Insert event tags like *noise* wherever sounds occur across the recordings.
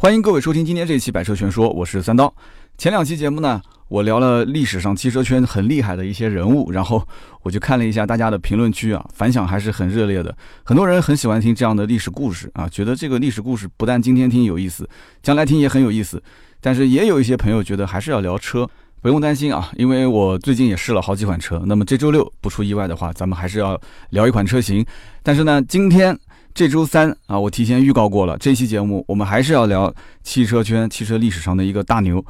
欢迎各位收听今天这一期《百车全说》，我是三刀。前两期节目呢，我聊了历史上汽车圈很厉害的一些人物，然后我就看了一下大家的评论区啊，反响还是很热烈的。很多人很喜欢听这样的历史故事啊，觉得这个历史故事不但今天听有意思，将来听也很有意思。但是也有一些朋友觉得还是要聊车，不用担心啊，因为我最近也试了好几款车。那么这周六不出意外的话，咱们还是要聊一款车型。但是呢，今天。这周三啊，我提前预告过了，这期节目我们还是要聊汽车圈、汽车历史上的一个大牛。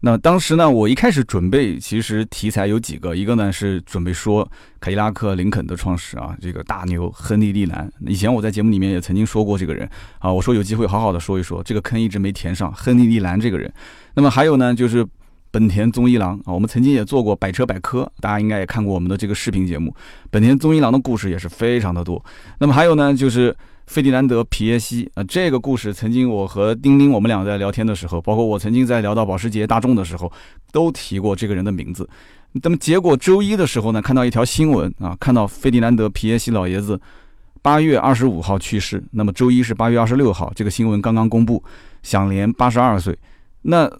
那当时呢，我一开始准备，其实题材有几个，一个呢是准备说凯迪拉克、林肯的创始啊，这个大牛亨利·利兰。以前我在节目里面也曾经说过这个人啊，我说有机会好好的说一说，这个坑一直没填上，亨利·利兰这个人。那么还有呢，就是。本田宗一郎啊，我们曾经也做过百车百科，大家应该也看过我们的这个视频节目。本田宗一郎的故事也是非常的多。那么还有呢，就是费迪南德皮耶西啊，这个故事曾经我和丁丁我们俩在聊天的时候，包括我曾经在聊到保时捷大众的时候，都提过这个人的名字。那么结果周一的时候呢，看到一条新闻啊，看到费迪南德皮耶西老爷子八月二十五号去世。那么周一是八月二十六号，这个新闻刚刚公布，享年八十二岁。那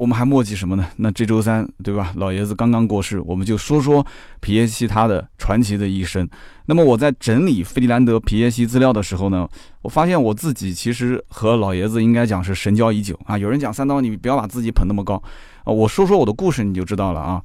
我们还墨迹什么呢？那这周三，对吧？老爷子刚刚过世，我们就说说皮耶西他的传奇的一生。那么我在整理费迪兰德皮耶西资料的时候呢，我发现我自己其实和老爷子应该讲是神交已久啊。有人讲三刀，你不要把自己捧那么高啊。我说说我的故事，你就知道了啊。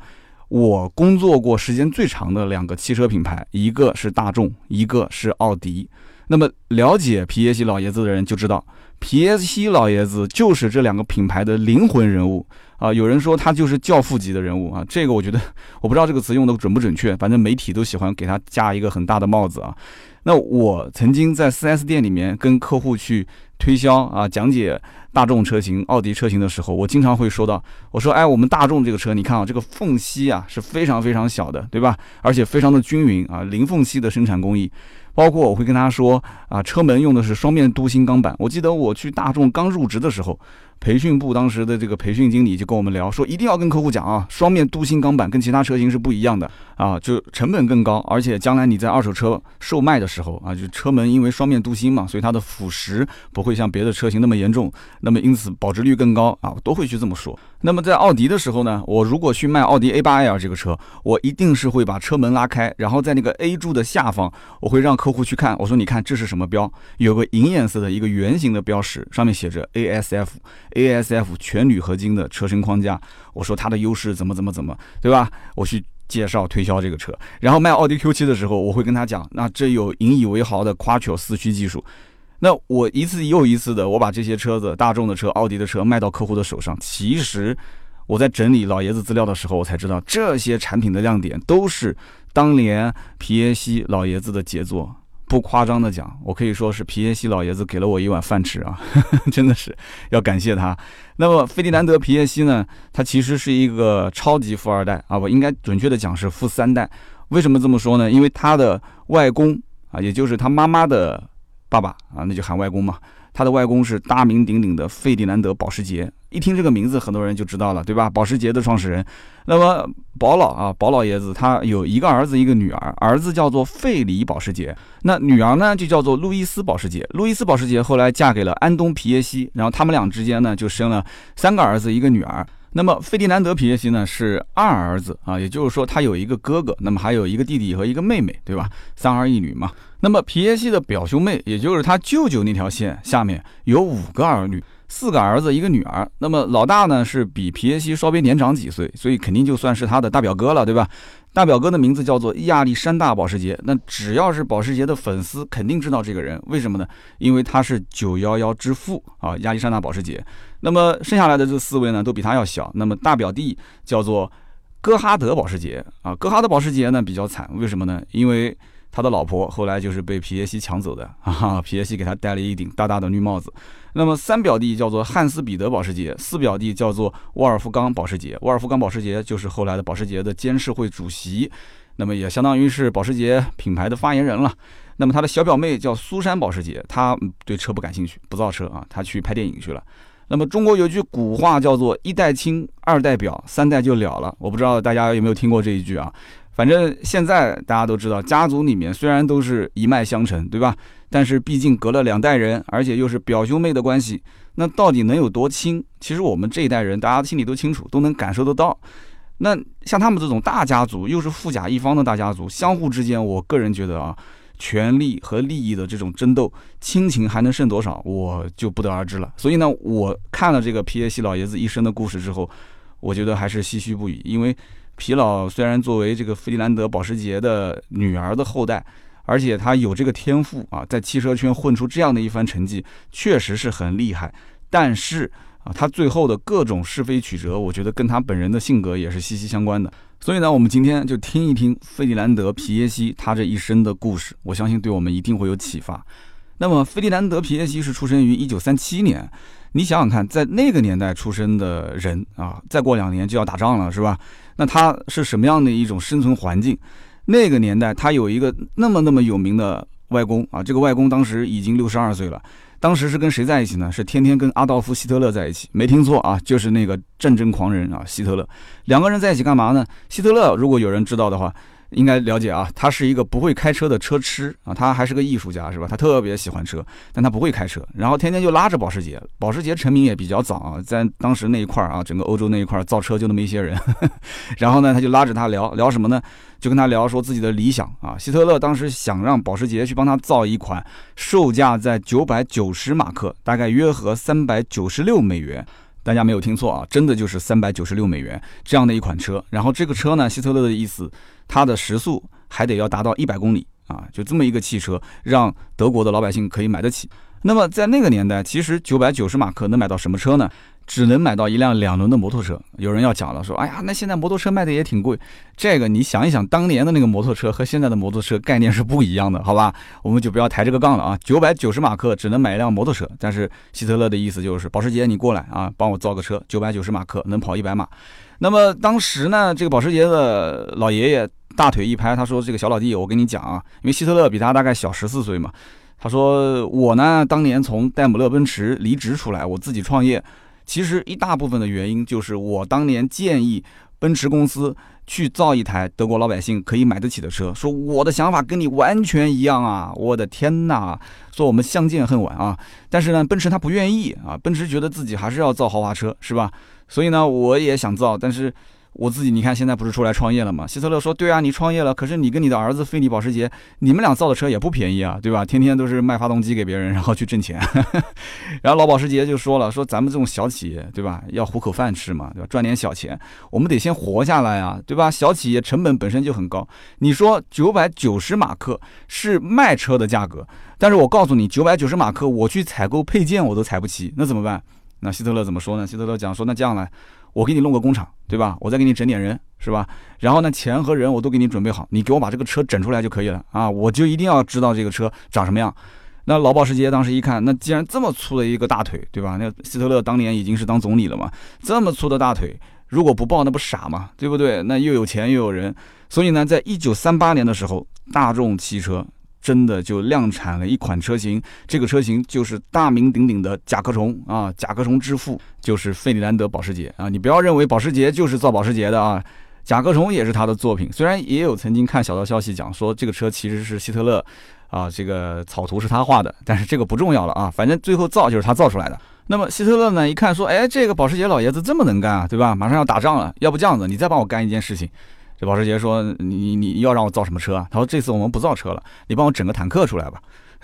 我工作过时间最长的两个汽车品牌，一个是大众，一个是奥迪。那么了解皮耶西老爷子的人就知道。皮耶西老爷子就是这两个品牌的灵魂人物啊！有人说他就是教父级的人物啊，这个我觉得我不知道这个词用的准不准确，反正媒体都喜欢给他加一个很大的帽子啊。那我曾经在 4S 店里面跟客户去推销啊，讲解大众车型、奥迪车型的时候，我经常会说到，我说，哎，我们大众这个车，你看啊，这个缝隙啊是非常非常小的，对吧？而且非常的均匀啊，零缝隙的生产工艺。包括我会跟他说啊，车门用的是双面镀锌钢板。我记得我去大众刚入职的时候，培训部当时的这个培训经理就跟我们聊说，一定要跟客户讲啊，双面镀锌钢板跟其他车型是不一样的啊，就成本更高，而且将来你在二手车售卖的时候啊，就车门因为双面镀锌嘛，所以它的腐蚀不会像别的车型那么严重，那么因此保值率更高啊，都会去这么说。那么在奥迪的时候呢，我如果去卖奥迪 A8L 这个车，我一定是会把车门拉开，然后在那个 A 柱的下方，我会让客户去看。我说：“你看这是什么标？有个银颜色的一个圆形的标识，上面写着 ASF ASF 全铝合金的车身框架。”我说它的优势怎么怎么怎么，对吧？我去介绍推销这个车。然后卖奥迪 Q7 的时候，我会跟他讲，那这有引以为豪的 Quattro 四驱技术。那我一次又一次的，我把这些车子，大众的车、奥迪的车卖到客户的手上。其实我在整理老爷子资料的时候，我才知道这些产品的亮点都是当年皮耶西老爷子的杰作。不夸张的讲，我可以说是皮耶西老爷子给了我一碗饭吃啊，*laughs* 真的是要感谢他。那么费迪南德皮耶西呢，他其实是一个超级富二代啊，我应该准确的讲是富三代。为什么这么说呢？因为他的外公啊，也就是他妈妈的。爸爸啊，那就喊外公嘛。他的外公是大名鼎鼎的费迪南德保时捷，一听这个名字，很多人就知道了，对吧？保时捷的创始人。那么保老啊，保老爷子他有一个儿子，一个女儿，儿子叫做费里保时捷，那女儿呢就叫做路易斯保时捷。路易斯保时捷后来嫁给了安东皮耶西，然后他们俩之间呢就生了三个儿子，一个女儿。那么费迪南德皮耶西呢是二儿子啊，也就是说他有一个哥哥，那么还有一个弟弟和一个妹妹，对吧？三儿一女嘛。那么皮耶西的表兄妹，也就是他舅舅那条线下面有五个儿女，四个儿子一个女儿。那么老大呢是比皮耶西稍微年长几岁，所以肯定就算是他的大表哥了，对吧？大表哥的名字叫做亚历山大保时捷。那只要是保时捷的粉丝，肯定知道这个人。为什么呢？因为他是911之父啊，亚历山大保时捷。那么剩下来的这四位呢，都比他要小。那么大表弟叫做戈哈德保时捷啊，戈哈德保时捷呢比较惨，为什么呢？因为他的老婆后来就是被皮耶西抢走的啊，皮耶西给他戴了一顶大大的绿帽子。那么三表弟叫做汉斯彼得保时捷，四表弟叫做沃尔夫冈保时捷。沃尔夫冈保时捷就是后来的保时捷的监事会主席，那么也相当于是保时捷品牌的发言人了。那么他的小表妹叫苏珊保时捷，她对车不感兴趣，不造车啊，她去拍电影去了。那么中国有句古话叫做一代亲，二代表，三代就了了。我不知道大家有没有听过这一句啊？反正现在大家都知道，家族里面虽然都是一脉相承，对吧？但是毕竟隔了两代人，而且又是表兄妹的关系，那到底能有多亲？其实我们这一代人，大家心里都清楚，都能感受得到。那像他们这种大家族，又是富甲一方的大家族，相互之间，我个人觉得啊，权力和利益的这种争斗，亲情还能剩多少，我就不得而知了。所以呢，我看了这个皮耶西老爷子一生的故事之后，我觉得还是唏嘘不已。因为皮老虽然作为这个费迪南德保时捷的女儿的后代，而且他有这个天赋啊，在汽车圈混出这样的一番成绩，确实是很厉害。但是啊，他最后的各种是非曲折，我觉得跟他本人的性格也是息息相关的。所以呢，我们今天就听一听费迪南德皮耶西他这一生的故事，我相信对我们一定会有启发。那么，费迪南德皮耶西是出生于一九三七年，你想想看，在那个年代出生的人啊，再过两年就要打仗了，是吧？那他是什么样的一种生存环境？那个年代，他有一个那么那么有名的外公啊，这个外公当时已经六十二岁了。当时是跟谁在一起呢？是天天跟阿道夫·希特勒在一起，没听错啊，就是那个战争狂人啊，希特勒。两个人在一起干嘛呢？希特勒如果有人知道的话。应该了解啊，他是一个不会开车的车痴啊，他还是个艺术家是吧？他特别喜欢车，但他不会开车，然后天天就拉着保时捷。保时捷成名也比较早啊，在当时那一块儿啊，整个欧洲那一块儿造车就那么一些人。*laughs* 然后呢，他就拉着他聊聊什么呢？就跟他聊说自己的理想啊。希特勒当时想让保时捷去帮他造一款售价在九百九十马克，大概约合三百九十六美元。大家没有听错啊，真的就是三百九十六美元这样的一款车。然后这个车呢，希特勒的意思，它的时速还得要达到一百公里啊，就这么一个汽车，让德国的老百姓可以买得起。那么在那个年代，其实九百九十马克能买到什么车呢？只能买到一辆两轮的摩托车。有人要讲了，说：“哎呀，那现在摩托车卖的也挺贵。”这个你想一想，当年的那个摩托车和现在的摩托车概念是不一样的，好吧？我们就不要抬这个杠了啊。九百九十马克只能买一辆摩托车，但是希特勒的意思就是，保时捷你过来啊，帮我造个车，九百九十马克能跑一百码。那么当时呢，这个保时捷的老爷爷大腿一拍，他说：“这个小老弟，我跟你讲啊，因为希特勒比他大概小十四岁嘛。”他说：“我呢，当年从戴姆勒奔驰离职出来，我自己创业。”其实一大部分的原因就是我当年建议奔驰公司去造一台德国老百姓可以买得起的车，说我的想法跟你完全一样啊！我的天哪，说我们相见恨晚啊！但是呢，奔驰他不愿意啊，奔驰觉得自己还是要造豪华车，是吧？所以呢，我也想造，但是。我自己，你看现在不是出来创业了吗？希特勒说：“对啊，你创业了，可是你跟你的儿子费利保时捷，你们俩造的车也不便宜啊，对吧？天天都是卖发动机给别人，*laughs* 然后去挣钱。*laughs* 然后老保时捷就说了：说咱们这种小企业，对吧？要糊口饭吃嘛，对吧？赚点小钱，我们得先活下来啊，对吧？小企业成本本身就很高。你说九百九十马克是卖车的价格，但是我告诉你，九百九十马克我去采购配件我都采不齐，那怎么办？那希特勒怎么说呢？希特勒讲说：那这样来。”我给你弄个工厂，对吧？我再给你整点人，是吧？然后呢，钱和人我都给你准备好，你给我把这个车整出来就可以了啊！我就一定要知道这个车长什么样。那老保时捷当时一看，那既然这么粗的一个大腿，对吧？那希特勒当年已经是当总理了嘛，这么粗的大腿，如果不抱那不傻吗？对不对？那又有钱又有人，所以呢，在一九三八年的时候，大众汽车。真的就量产了一款车型，这个车型就是大名鼎鼎的甲壳虫啊，甲壳虫之父就是费迪南德保时捷啊。你不要认为保时捷就是造保时捷的啊，甲壳虫也是他的作品。虽然也有曾经看小道消息讲说这个车其实是希特勒啊，这个草图是他画的，但是这个不重要了啊，反正最后造就是他造出来的。那么希特勒呢一看说，哎，这个保时捷老爷子这么能干啊，对吧？马上要打仗了，要不这样子，你再帮我干一件事情。这保时捷说：“你你要让我造什么车啊？”他说：“这次我们不造车了，你帮我整个坦克出来吧，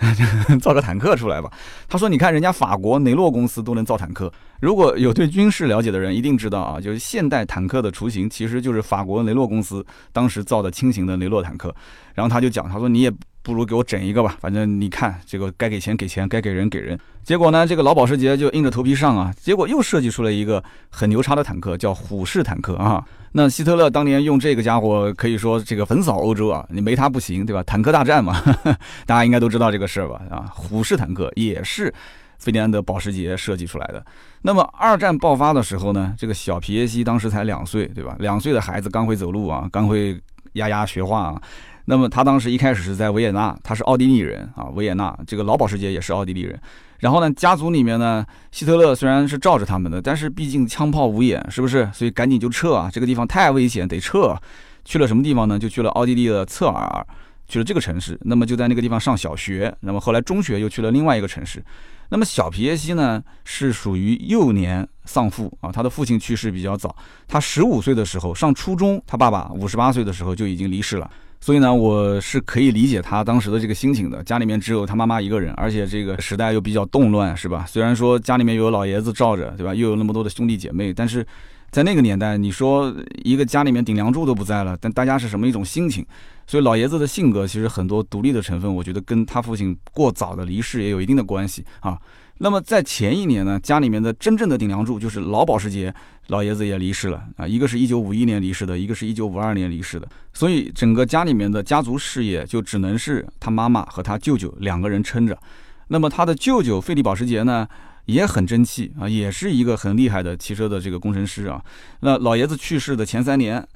*laughs* 造个坦克出来吧。”他说：“你看人家法国雷诺公司都能造坦克，如果有对军事了解的人一定知道啊，就是现代坦克的雏形其实就是法国雷诺公司当时造的轻型的雷诺坦克。”然后他就讲：“他说你也。”不如给我整一个吧，反正你看这个该给钱给钱，该给人给人。结果呢，这个老保时捷就硬着头皮上啊，结果又设计出了一个很牛叉的坦克，叫虎式坦克啊。*laughs* 那希特勒当年用这个家伙可以说这个横扫欧洲啊，你没他不行，对吧？坦克大战嘛，*laughs* 大家应该都知道这个事儿吧？啊，虎式坦克也是费迪南德保时捷设计出来的。那么二战爆发的时候呢，这个小皮耶西当时才两岁，对吧？两岁的孩子刚会走路啊，刚会丫丫学话啊。那么他当时一开始是在维也纳，他是奥地利人啊，维也纳这个老保时捷也是奥地利人。然后呢，家族里面呢，希特勒虽然是罩着他们的，但是毕竟枪炮无眼，是不是？所以赶紧就撤啊，这个地方太危险，得撤。去了什么地方呢？就去了奥地利的侧尔，去了这个城市。那么就在那个地方上小学。那么后来中学又去了另外一个城市。那么小皮耶西呢，是属于幼年丧父啊，他的父亲去世比较早，他十五岁的时候上初中，他爸爸五十八岁的时候就已经离世了。所以呢，我是可以理解他当时的这个心情的。家里面只有他妈妈一个人，而且这个时代又比较动乱，是吧？虽然说家里面有老爷子罩着，对吧？又有那么多的兄弟姐妹，但是在那个年代，你说一个家里面顶梁柱都不在了，但大家是什么一种心情？所以老爷子的性格其实很多独立的成分，我觉得跟他父亲过早的离世也有一定的关系啊。那么在前一年呢，家里面的真正的顶梁柱就是老保时捷老爷子也离世了啊，一个是一九五一年离世的，一个是一九五二年离世的，所以整个家里面的家族事业就只能是他妈妈和他舅舅两个人撑着。那么他的舅舅费利保时捷呢也很争气啊，也是一个很厉害的汽车的这个工程师啊。那老爷子去世的前三年。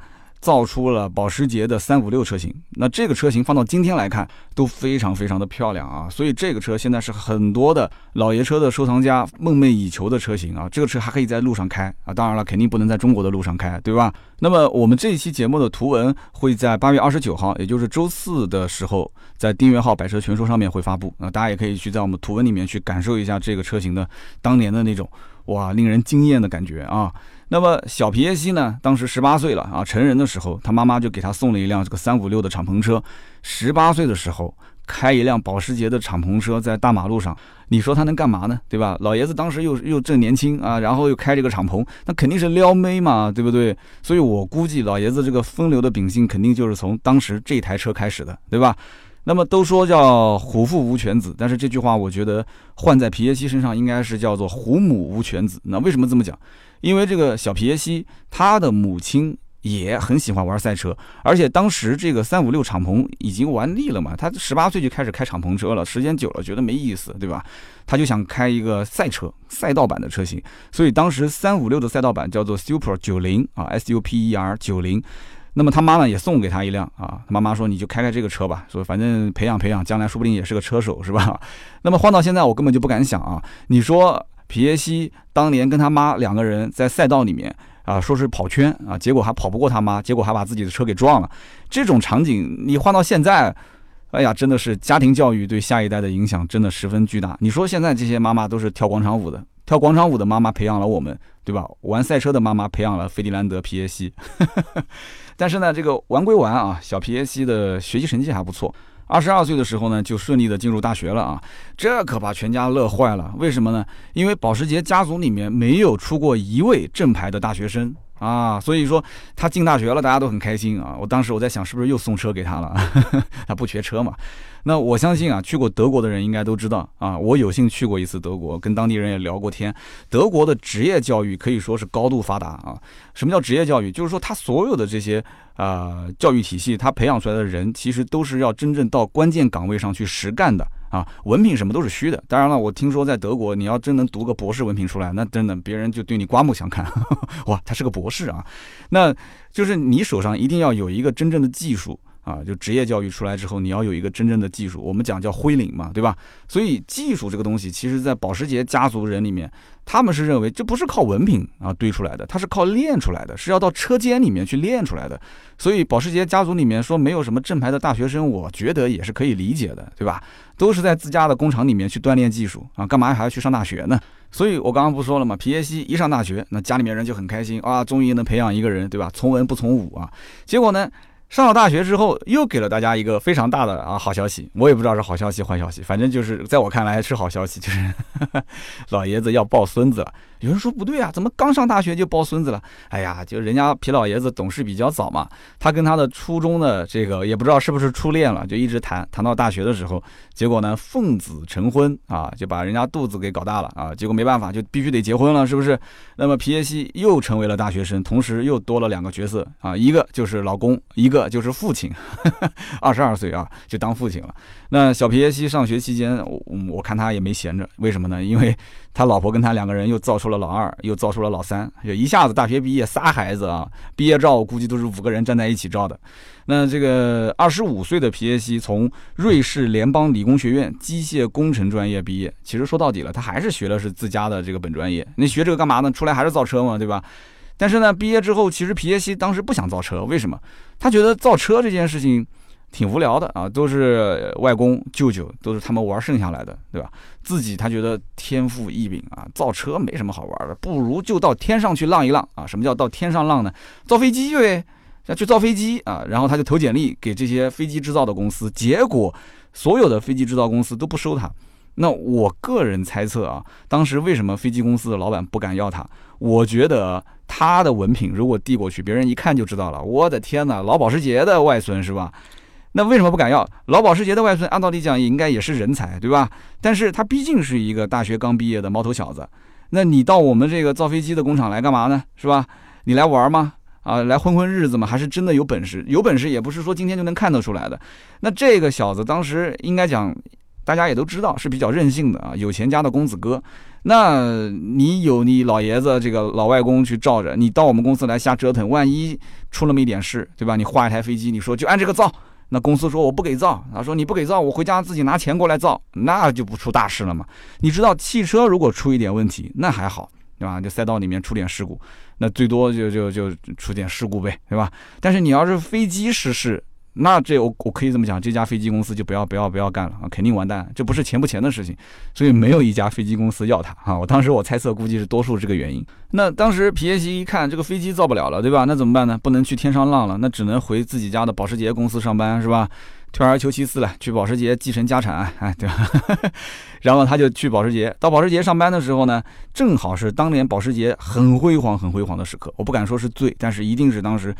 造出了保时捷的三五六车型，那这个车型放到今天来看都非常非常的漂亮啊，所以这个车现在是很多的老爷车的收藏家梦寐以求的车型啊，这个车还可以在路上开啊，当然了，肯定不能在中国的路上开，对吧？那么我们这一期节目的图文会在八月二十九号，也就是周四的时候，在订阅号“百车全说”上面会发布啊，大家也可以去在我们图文里面去感受一下这个车型的当年的那种哇令人惊艳的感觉啊。那么小皮耶西呢？当时十八岁了啊，成人的时候，他妈妈就给他送了一辆这个三五六的敞篷车。十八岁的时候，开一辆保时捷的敞篷车在大马路上，你说他能干嘛呢？对吧？老爷子当时又又正年轻啊，然后又开这个敞篷，那肯定是撩妹嘛，对不对？所以我估计老爷子这个风流的秉性，肯定就是从当时这台车开始的，对吧？那么都说叫虎父无犬子，但是这句话我觉得换在皮耶西身上，应该是叫做虎母无犬子。那为什么这么讲？因为这个小皮耶西，他的母亲也很喜欢玩赛车，而且当时这个三五六敞篷已经玩腻了嘛，他十八岁就开始开敞篷车了，时间久了觉得没意思，对吧？他就想开一个赛车赛道版的车型，所以当时三五六的赛道版叫做 Super 九零啊，S U P E R 九零。那么他妈呢也送给他一辆啊，他妈妈说你就开开这个车吧，说反正培养培养，将来说不定也是个车手，是吧？*laughs* 那么换到现在，我根本就不敢想啊，你说。皮耶西当年跟他妈两个人在赛道里面啊，说是跑圈啊，结果还跑不过他妈，结果还把自己的车给撞了。这种场景你换到现在，哎呀，真的是家庭教育对下一代的影响真的十分巨大。你说现在这些妈妈都是跳广场舞的，跳广场舞的妈妈培养了我们，对吧？玩赛车的妈妈培养了费迪兰德皮耶西。*laughs* 但是呢，这个玩归玩啊，小皮耶西的学习成绩还不错。二十二岁的时候呢，就顺利的进入大学了啊，这可把全家乐坏了。为什么呢？因为保时捷家族里面没有出过一位正牌的大学生啊，所以说他进大学了，大家都很开心啊。我当时我在想，是不是又送车给他了？*laughs* 他不缺车嘛。那我相信啊，去过德国的人应该都知道啊。我有幸去过一次德国，跟当地人也聊过天。德国的职业教育可以说是高度发达啊。什么叫职业教育？就是说他所有的这些啊教育体系，他培养出来的人，其实都是要真正到关键岗位上去实干的啊。文凭什么都是虚的。当然了，我听说在德国，你要真能读个博士文凭出来，那真的别人就对你刮目相看。*laughs* 哇，他是个博士啊！那就是你手上一定要有一个真正的技术。啊，就职业教育出来之后，你要有一个真正的技术，我们讲叫灰领嘛，对吧？所以技术这个东西，其实在保时捷家族人里面，他们是认为这不是靠文凭啊堆出来的，它是靠练出来的，是要到车间里面去练出来的。所以保时捷家族里面说没有什么正牌的大学生，我觉得也是可以理解的，对吧？都是在自家的工厂里面去锻炼技术啊，干嘛还要去上大学呢？所以我刚刚不说了吗？皮耶西一上大学，那家里面人就很开心啊，终于能培养一个人，对吧？从文不从武啊，结果呢？上了大学之后，又给了大家一个非常大的啊好消息，我也不知道是好消息坏消息，反正就是在我看来是好消息，就是 *laughs* 老爷子要抱孙子了。有人说不对啊，怎么刚上大学就抱孙子了？哎呀，就人家皮老爷子懂事比较早嘛，他跟他的初中的这个也不知道是不是初恋了，就一直谈谈到大学的时候，结果呢奉子成婚啊，就把人家肚子给搞大了啊，结果没办法就必须得结婚了，是不是？那么皮耶西又成为了大学生，同时又多了两个角色啊，一个就是老公，一个就是父亲，*laughs* 二十二岁啊就当父亲了。那小皮耶西上学期间，我我看他也没闲着，为什么呢？因为他老婆跟他两个人又造出了老二，又造出了老三，就一下子大学毕业仨孩子啊！毕业照我估计都是五个人站在一起照的。那这个二十五岁的皮耶西从瑞士联邦理工学院机械工程专业毕业，其实说到底了，他还是学的是自家的这个本专业。那学这个干嘛呢？出来还是造车嘛，对吧？但是呢，毕业之后，其实皮耶西当时不想造车，为什么？他觉得造车这件事情。挺无聊的啊，都是外公舅舅，都是他们玩剩下来的，对吧？自己他觉得天赋异禀啊，造车没什么好玩的，不如就到天上去浪一浪啊！什么叫到天上浪呢？造飞机呗，要去造飞机啊！然后他就投简历给这些飞机制造的公司，结果所有的飞机制造公司都不收他。那我个人猜测啊，当时为什么飞机公司的老板不敢要他？我觉得他的文凭如果递过去，别人一看就知道了。我的天哪，老保时捷的外孙是吧？那为什么不敢要老保时捷的外孙？按道理讲也应该也是人才，对吧？但是他毕竟是一个大学刚毕业的毛头小子。那你到我们这个造飞机的工厂来干嘛呢？是吧？你来玩吗？啊，来混混日子吗？还是真的有本事？有本事也不是说今天就能看得出来的。那这个小子当时应该讲，大家也都知道是比较任性的啊，有钱家的公子哥。那你有你老爷子这个老外公去罩着，你到我们公司来瞎折腾，万一出那么一点事，对吧？你画一台飞机，你说就按这个造。那公司说我不给造，他说你不给造，我回家自己拿钱过来造，那就不出大事了嘛。你知道汽车如果出一点问题，那还好，对吧？就赛道里面出点事故，那最多就就就出点事故呗，对吧？但是你要是飞机失事，那这我我可以这么讲，这家飞机公司就不要不要不要干了啊，肯定完蛋。这不是钱不钱的事情，所以没有一家飞机公司要他啊。我当时我猜测估计是多数这个原因。那当时皮耶西一看这个飞机造不了了，对吧？那怎么办呢？不能去天上浪了，那只能回自己家的保时捷公司上班，是吧？退而求其次了，去保时捷继承家产，哎，对吧？*laughs* 然后他就去保时捷，到保时捷上班的时候呢，正好是当年保时捷很辉煌、很辉煌的时刻。我不敢说是最，但是一定是当时。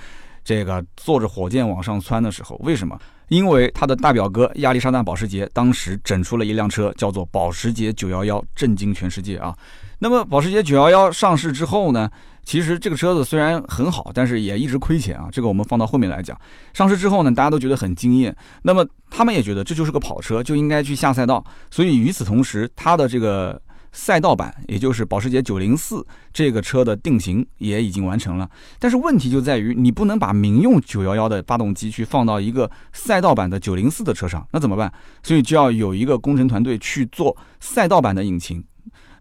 这个坐着火箭往上窜的时候，为什么？因为他的大表哥亚历山大保时捷当时整出了一辆车，叫做保时捷911，震惊全世界啊！那么保时捷911上市之后呢，其实这个车子虽然很好，但是也一直亏钱啊。这个我们放到后面来讲。上市之后呢，大家都觉得很惊艳，那么他们也觉得这就是个跑车，就应该去下赛道。所以与此同时，它的这个。赛道版，也就是保时捷904这个车的定型也已经完成了，但是问题就在于你不能把民用911的发动机去放到一个赛道版的904的车上，那怎么办？所以就要有一个工程团队去做赛道版的引擎。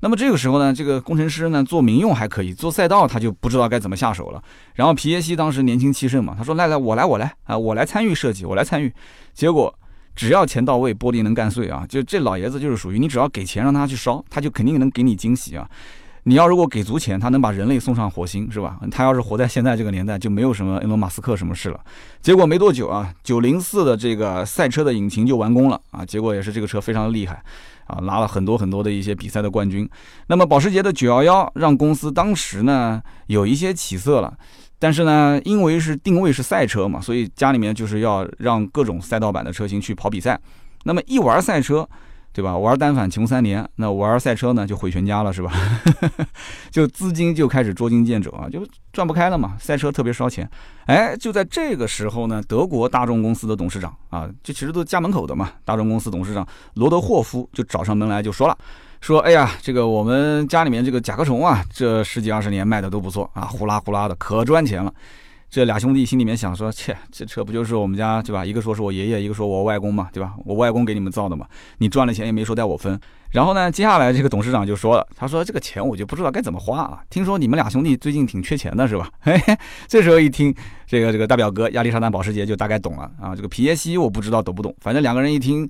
那么这个时候呢，这个工程师呢做民用还可以，做赛道他就不知道该怎么下手了。然后皮耶西当时年轻气盛嘛，他说：“来来，我来我来啊，我来参与设计，我来参与。”结果。只要钱到位，玻璃能干碎啊！就这老爷子就是属于你，只要给钱让他去烧，他就肯定能给你惊喜啊！你要如果给足钱，他能把人类送上火星，是吧？他要是活在现在这个年代，就没有什么埃隆·马斯克什么事了。结果没多久啊，九零四的这个赛车的引擎就完工了啊！结果也是这个车非常的厉害啊，拿了很多很多的一些比赛的冠军。那么保时捷的九幺幺让公司当时呢有一些起色了。但是呢，因为是定位是赛车嘛，所以家里面就是要让各种赛道版的车型去跑比赛。那么一玩赛车，对吧？玩单反穷三年，那玩赛车呢就毁全家了，是吧？*laughs* 就资金就开始捉襟见肘啊，就转不开了嘛。赛车特别烧钱。哎，就在这个时候呢，德国大众公司的董事长啊，这其实都是家门口的嘛。大众公司董事长罗德霍夫就找上门来就说了。说，哎呀，这个我们家里面这个甲壳虫啊，这十几二十年卖的都不错啊，呼啦呼啦的，可赚钱了。这俩兄弟心里面想说，切，这车不就是我们家对吧？一个说是我爷爷，一个说我外公嘛，对吧？我外公给你们造的嘛，你赚了钱也没说带我分。然后呢，接下来这个董事长就说了，他说这个钱我就不知道该怎么花啊。听说你们俩兄弟最近挺缺钱的是吧？*laughs* 嘿嘿，这时候一听，这个这个大表哥亚历山大保时捷就大概懂了啊。这个皮耶西我不知道懂不懂，反正两个人一听。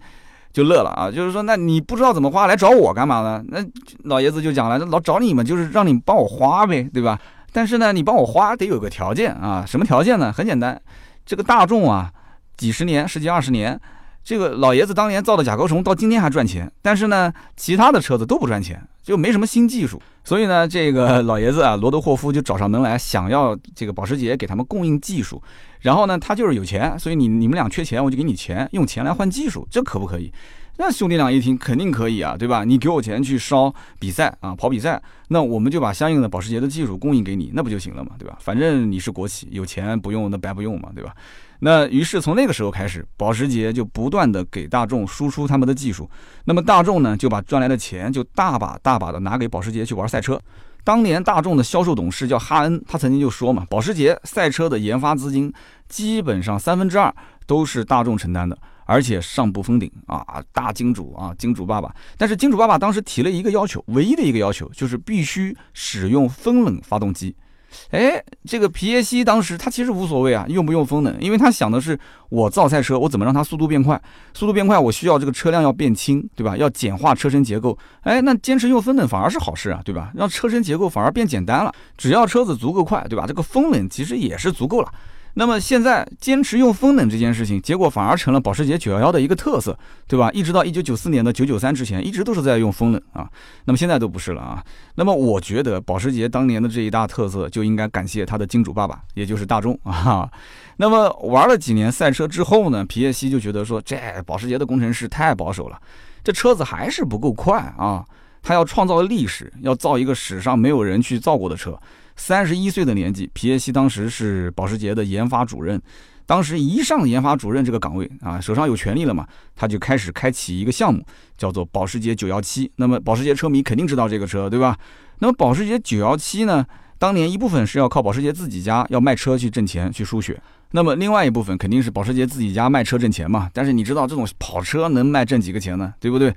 就乐了啊，就是说，那你不知道怎么花，来找我干嘛呢？那老爷子就讲了，老找你们就是让你帮我花呗，对吧？但是呢，你帮我花得有个条件啊，什么条件呢？很简单，这个大众啊，几十年、十几二十年，这个老爷子当年造的甲壳虫到今天还赚钱，但是呢，其他的车子都不赚钱，就没什么新技术。所以呢，这个老爷子啊，罗德霍夫就找上门来，想要这个保时捷给他们供应技术。然后呢，他就是有钱，所以你你们俩缺钱，我就给你钱，用钱来换技术，这可不可以？那兄弟俩一听，肯定可以啊，对吧？你给我钱去烧比赛啊，跑比赛，那我们就把相应的保时捷的技术供应给你，那不就行了嘛，对吧？反正你是国企，有钱不用那白不用嘛，对吧？那于是从那个时候开始，保时捷就不断的给大众输出他们的技术，那么大众呢就把赚来的钱就大把大把的拿给保时捷去玩赛车。当年大众的销售董事叫哈恩，他曾经就说嘛，保时捷赛车的研发资金基本上三分之二都是大众承担的，而且上不封顶啊，大金主啊，金主爸爸。但是金主爸爸当时提了一个要求，唯一的一个要求就是必须使用风冷发动机。哎，这个皮耶希当时他其实无所谓啊，用不用风冷，因为他想的是我造赛车，我怎么让它速度变快？速度变快，我需要这个车辆要变轻，对吧？要简化车身结构。哎，那坚持用风冷反而是好事啊，对吧？让车身结构反而变简单了，只要车子足够快，对吧？这个风冷其实也是足够了。那么现在坚持用风冷这件事情，结果反而成了保时捷911的一个特色，对吧？一直到1994年的993之前，一直都是在用风冷啊。那么现在都不是了啊。那么我觉得保时捷当年的这一大特色，就应该感谢他的金主爸爸，也就是大众啊。*laughs* 那么玩了几年赛车之后呢，皮耶希就觉得说，这保时捷的工程师太保守了，这车子还是不够快啊。他要创造历史，要造一个史上没有人去造过的车。三十一岁的年纪，皮耶希当时是保时捷的研发主任。当时一上研发主任这个岗位啊，手上有权利了嘛，他就开始开启一个项目，叫做保时捷917。那么保时捷车迷肯定知道这个车，对吧？那么保时捷917呢，当年一部分是要靠保时捷自己家要卖车去挣钱去输血，那么另外一部分肯定是保时捷自己家卖车挣钱嘛。但是你知道这种跑车能卖挣几个钱呢？对不对？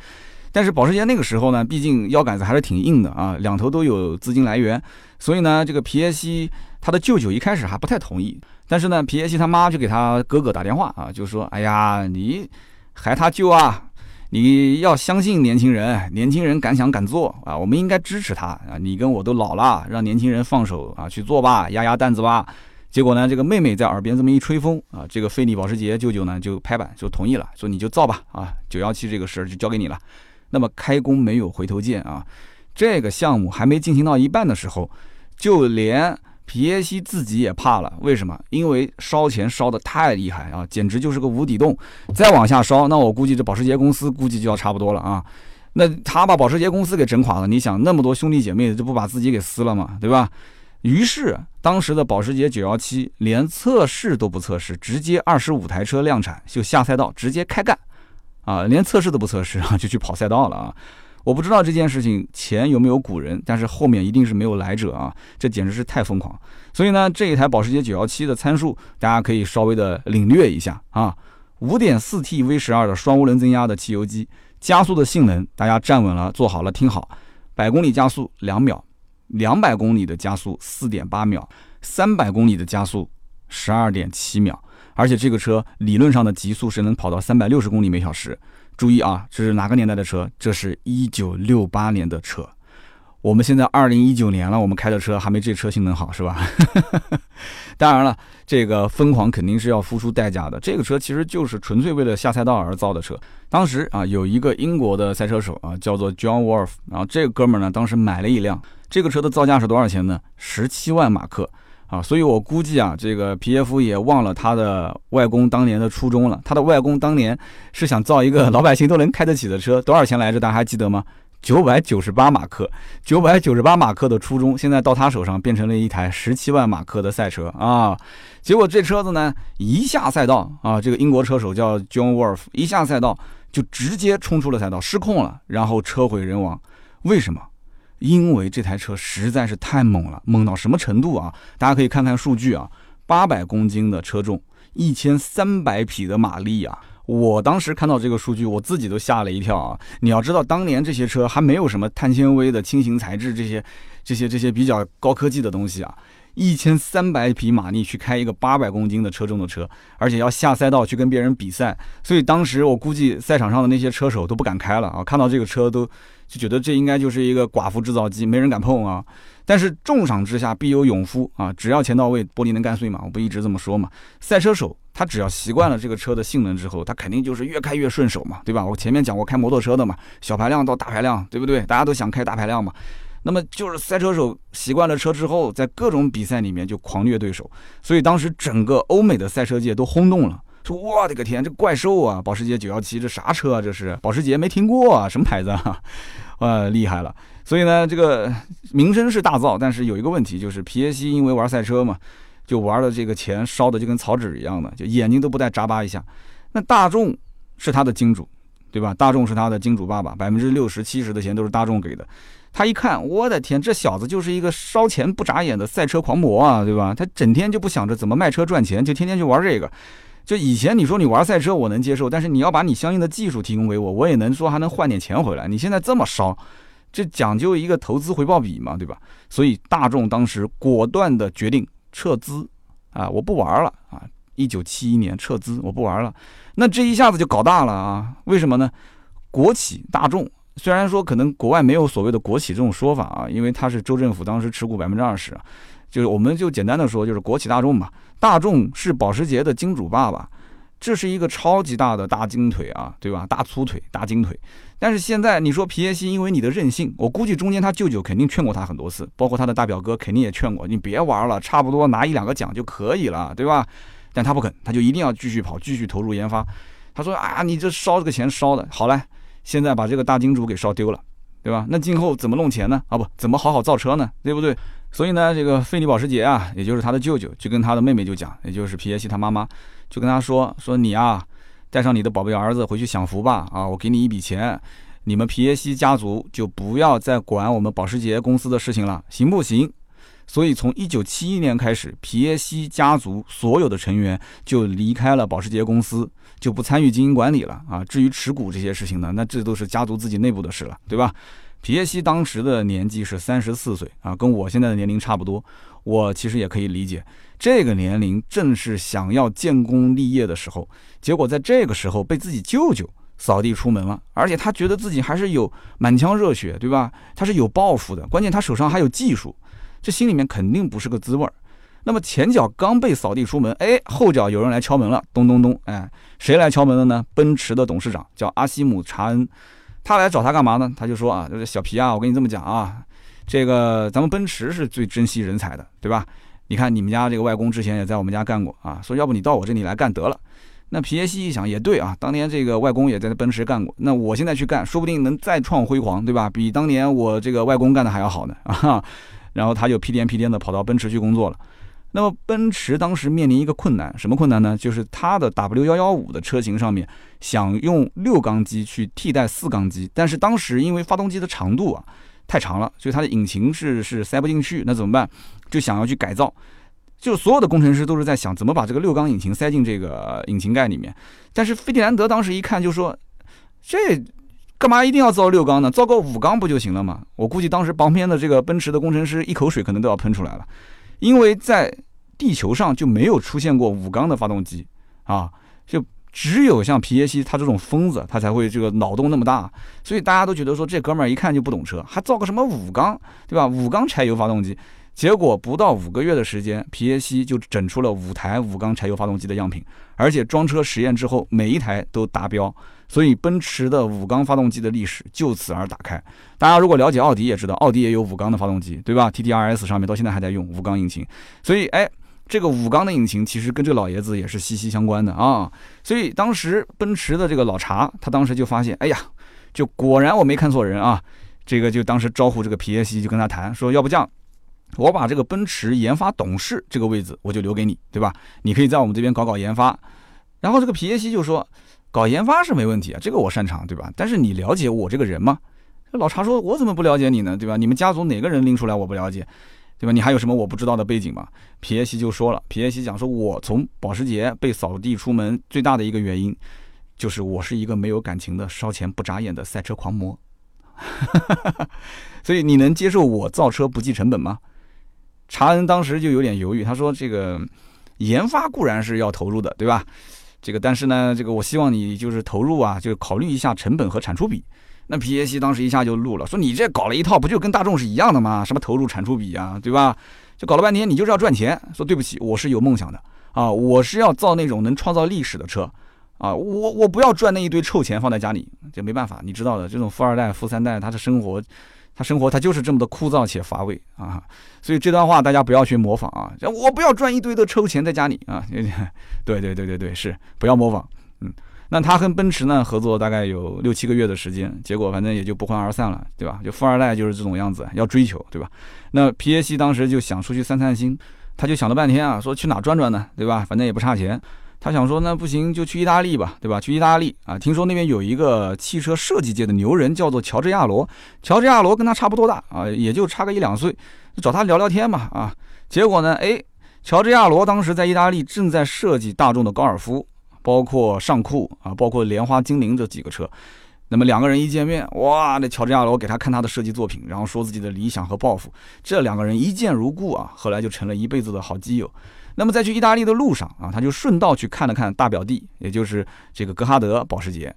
但是保时捷那个时候呢，毕竟腰杆子还是挺硬的啊，两头都有资金来源，所以呢，这个皮耶西他的舅舅一开始还不太同意。但是呢，皮耶西他妈就给他哥哥打电话啊，就说：“哎呀，你还他舅啊，你要相信年轻人，年轻人敢想敢做啊，我们应该支持他啊。你跟我都老了，让年轻人放手啊去做吧，压压担子吧。”结果呢，这个妹妹在耳边这么一吹风啊，这个费利保时捷舅舅呢就拍板就同意了，说你就造吧啊，九幺七这个事儿就交给你了。那么开工没有回头箭啊！这个项目还没进行到一半的时候，就连皮耶西自己也怕了。为什么？因为烧钱烧得太厉害啊，简直就是个无底洞。再往下烧，那我估计这保时捷公司估计就要差不多了啊。那他把保时捷公司给整垮了，你想那么多兄弟姐妹，这不把自己给撕了吗？对吧？于是当时的保时捷917连测试都不测试，直接二十五台车量产就下赛道直接开干。啊，连测试都不测试 *laughs* 啊，就去跑赛道了啊！我不知道这件事情前有没有古人，但是后面一定是没有来者啊！这简直是太疯狂。所以呢，这一台保时捷917的参数，大家可以稍微的领略一下啊。5.4T V12 的双涡轮增压的汽油机，加速的性能，大家站稳了，坐好了，听好，百公里加速两秒，两百公里的加速4.8秒，三百公里的加速12.7秒。而且这个车理论上的极速是能跑到三百六十公里每小时。注意啊，这是哪个年代的车？这是一九六八年的车。我们现在二零一九年了，我们开的车还没这车性能好，是吧？*laughs* 当然了，这个疯狂肯定是要付出代价的。这个车其实就是纯粹为了下赛道而造的车。当时啊，有一个英国的赛车手啊，叫做 John Wolf，然后这个哥们儿呢，当时买了一辆这个车的造价是多少钱呢？十七万马克。啊，所以我估计啊，这个皮耶夫也忘了他的外公当年的初衷了。他的外公当年是想造一个老百姓都能开得起的车，多少钱来着？大家还记得吗？九百九十八马克，九百九十八马克的初衷，现在到他手上变成了一台十七万马克的赛车啊！结果这车子呢，一下赛道啊，这个英国车手叫 John Wolf，一下赛道就直接冲出了赛道，失控了，然后车毁人亡。为什么？因为这台车实在是太猛了，猛到什么程度啊？大家可以看看数据啊，八百公斤的车重，一千三百匹的马力啊！我当时看到这个数据，我自己都吓了一跳啊！你要知道，当年这些车还没有什么碳纤维的轻型材质，这些、这些、这些比较高科技的东西啊。一千三百匹马力去开一个八百公斤的车重的车，而且要下赛道去跟别人比赛，所以当时我估计赛场上的那些车手都不敢开了啊！看到这个车都就觉得这应该就是一个寡妇制造机，没人敢碰啊！但是重赏之下必有勇夫啊！只要钱到位，玻璃能干碎嘛？我不一直这么说嘛？赛车手他只要习惯了这个车的性能之后，他肯定就是越开越顺手嘛，对吧？我前面讲过开摩托车的嘛，小排量到大排量，对不对？大家都想开大排量嘛。那么就是赛车手习惯了车之后，在各种比赛里面就狂虐对手，所以当时整个欧美的赛车界都轰动了，我的个天，这怪兽啊，保时捷917这啥车啊？这是保时捷没听过啊，什么牌子啊？*laughs* 呃，厉害了。所以呢，这个名声是大造，但是有一个问题就是皮耶西因为玩赛车嘛，就玩的这个钱烧的就跟草纸一样的，就眼睛都不带眨巴一下。那大众是他的金主，对吧？大众是他的金主爸爸，百分之六十七十的钱都是大众给的。他一看，我的天，这小子就是一个烧钱不眨眼的赛车狂魔啊，对吧？他整天就不想着怎么卖车赚钱，就天天去玩这个。就以前你说你玩赛车我能接受，但是你要把你相应的技术提供给我，我也能说还能换点钱回来。你现在这么烧，这讲究一个投资回报比嘛，对吧？所以大众当时果断的决定撤资啊，我不玩了啊！一九七一年撤资，我不玩了。那这一下子就搞大了啊？为什么呢？国企大众虽然说可能国外没有所谓的国企这种说法啊，因为它是州政府当时持股百分之二十，就是我们就简单的说，就是国企大众嘛。大众是保时捷的金主爸爸。这是一个超级大的大金腿啊，对吧？大粗腿、大金腿。但是现在你说皮耶希因为你的任性，我估计中间他舅舅肯定劝过他很多次，包括他的大表哥肯定也劝过你别玩了，差不多拿一两个奖就可以了，对吧？但他不肯，他就一定要继续跑，继续投入研发。他说啊，你这烧这个钱烧的好嘞，现在把这个大金主给烧丢了，对吧？那今后怎么弄钱呢？啊不，怎么好好造车呢？对不对？所以呢，这个费尼保时捷啊，也就是他的舅舅，就跟他的妹妹就讲，也就是皮耶希他妈妈。就跟他说说你啊，带上你的宝贝儿子回去享福吧啊！我给你一笔钱，你们皮耶西家族就不要再管我们保时捷公司的事情了，行不行？所以从一九七一年开始，皮耶西家族所有的成员就离开了保时捷公司，就不参与经营管理了啊。至于持股这些事情呢，那这都是家族自己内部的事了，对吧？皮耶西当时的年纪是三十四岁啊，跟我现在的年龄差不多。我其实也可以理解。这个年龄正是想要建功立业的时候，结果在这个时候被自己舅舅扫地出门了，而且他觉得自己还是有满腔热血，对吧？他是有抱负的，关键他手上还有技术，这心里面肯定不是个滋味儿。那么前脚刚被扫地出门，哎，后脚有人来敲门了，咚咚咚，哎，谁来敲门了呢？奔驰的董事长叫阿西姆查恩，他来找他干嘛呢？他就说啊，就是小皮啊，我跟你这么讲啊，这个咱们奔驰是最珍惜人才的，对吧？你看，你们家这个外公之前也在我们家干过啊，说要不你到我这里来干得了。那皮耶西一想也对啊，当年这个外公也在奔驰干过，那我现在去干，说不定能再创辉煌，对吧？比当年我这个外公干的还要好呢啊。*laughs* 然后他就屁颠屁颠的跑到奔驰去工作了。那么奔驰当时面临一个困难，什么困难呢？就是它的 W 幺幺五的车型上面想用六缸机去替代四缸机，但是当时因为发动机的长度啊。太长了，所以它的引擎是是塞不进去，那怎么办？就想要去改造，就所有的工程师都是在想怎么把这个六缸引擎塞进这个引擎盖里面。但是费迪南德当时一看就说：“这干嘛一定要造六缸呢？造个五缸不就行了吗？”我估计当时旁边的这个奔驰的工程师一口水可能都要喷出来了，因为在地球上就没有出现过五缸的发动机啊，就。只有像皮耶西他这种疯子，他才会这个脑洞那么大，所以大家都觉得说这哥们儿一看就不懂车，还造个什么五缸，对吧？五缸柴油发动机，结果不到五个月的时间，皮耶西就整出了五台五缸柴油发动机的样品，而且装车实验之后，每一台都达标，所以奔驰的五缸发动机的历史就此而打开。大家如果了解奥迪，也知道奥迪也有五缸的发动机，对吧？T T R S 上面到现在还在用五缸引擎，所以哎。这个五缸的引擎其实跟这个老爷子也是息息相关的啊，所以当时奔驰的这个老查，他当时就发现，哎呀，就果然我没看错人啊，这个就当时招呼这个皮耶西就跟他谈，说要不这样，我把这个奔驰研发董事这个位置我就留给你，对吧？你可以在我们这边搞搞研发。然后这个皮耶西就说，搞研发是没问题啊，这个我擅长，对吧？但是你了解我这个人吗？老查说，我怎么不了解你呢，对吧？你们家族哪个人拎出来我不了解？对吧？你还有什么我不知道的背景吗？皮耶西就说了，皮耶西讲说，我从保时捷被扫地出门最大的一个原因，就是我是一个没有感情的烧钱不眨眼的赛车狂魔。*laughs* 所以你能接受我造车不计成本吗？查恩当时就有点犹豫，他说这个研发固然是要投入的，对吧？这个但是呢，这个我希望你就是投入啊，就考虑一下成本和产出比。那皮耶西当时一下就怒了，说你这搞了一套，不就跟大众是一样的吗？什么投入产出比啊，对吧？就搞了半天，你就是要赚钱。说对不起，我是有梦想的啊，我是要造那种能创造历史的车啊，我我不要赚那一堆臭钱放在家里，这没办法，你知道的，这种富二代、富三代，他的生活，他生活他就是这么的枯燥且乏味啊。所以这段话大家不要去模仿啊，我不要赚一堆的臭钱在家里啊。*laughs* 对对对对对，是不要模仿，嗯。那他跟奔驰呢合作大概有六七个月的时间，结果反正也就不欢而散了，对吧？就富二代就是这种样子，要追求，对吧？那皮耶西当时就想出去散散心，他就想了半天啊，说去哪转转呢，对吧？反正也不差钱，他想说那不行就去意大利吧，对吧？去意大利啊，听说那边有一个汽车设计界的牛人，叫做乔治亚罗，乔治亚罗跟他差不多大啊，也就差个一两岁，就找他聊聊天嘛啊。结果呢，哎，乔治亚罗当时在意大利正在设计大众的高尔夫。包括尚酷啊，包括莲花精灵这几个车，那么两个人一见面，哇，那乔治亚罗给他看他的设计作品，然后说自己的理想和抱负，这两个人一见如故啊，后来就成了一辈子的好基友。那么在去意大利的路上啊，他就顺道去看了看大表弟，也就是这个格哈德保时捷。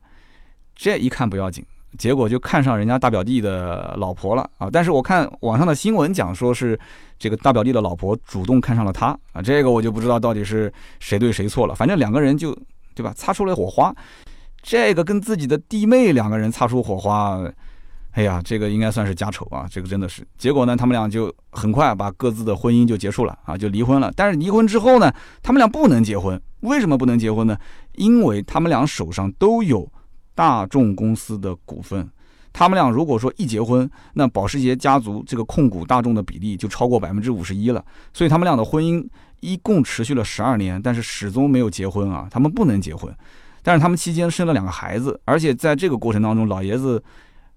这一看不要紧，结果就看上人家大表弟的老婆了啊！但是我看网上的新闻讲说是这个大表弟的老婆主动看上了他啊，这个我就不知道到底是谁对谁错了。反正两个人就对吧，擦出了火花。这个跟自己的弟妹两个人擦出火花。哎呀，这个应该算是家丑啊！这个真的是，结果呢，他们俩就很快把各自的婚姻就结束了啊，就离婚了。但是离婚之后呢，他们俩不能结婚，为什么不能结婚呢？因为他们俩手上都有大众公司的股份，他们俩如果说一结婚，那保时捷家族这个控股大众的比例就超过百分之五十一了。所以他们俩的婚姻一共持续了十二年，但是始终没有结婚啊，他们不能结婚。但是他们期间生了两个孩子，而且在这个过程当中，老爷子。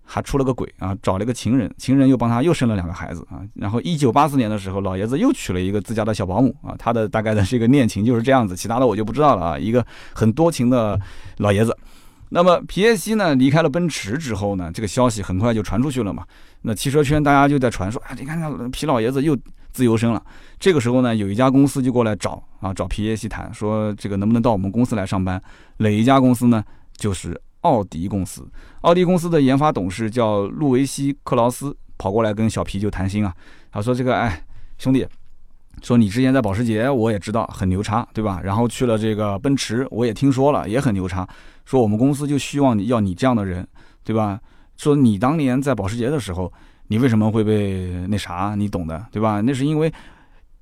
还出了个轨啊，找了个情人，情人又帮他又生了两个孩子啊。然后一九八四年的时候，老爷子又娶了一个自家的小保姆啊。他的大概的这个恋情就是这样子，其他的我就不知道了啊。一个很多情的老爷子。那么皮耶西呢离开了奔驰之后呢，这个消息很快就传出去了嘛。那汽车圈大家就在传说啊，你看看皮老爷子又自由身了。这个时候呢，有一家公司就过来找啊，找皮耶西谈说这个能不能到我们公司来上班？哪一家公司呢？就是。奥迪公司，奥迪公司的研发董事叫路维西·克劳斯，跑过来跟小皮就谈心啊。他说：“这个，哎，兄弟，说你之前在保时捷，我也知道很牛叉，对吧？然后去了这个奔驰，我也听说了，也很牛叉。说我们公司就希望你要你这样的人，对吧？说你当年在保时捷的时候，你为什么会被那啥？你懂的，对吧？那是因为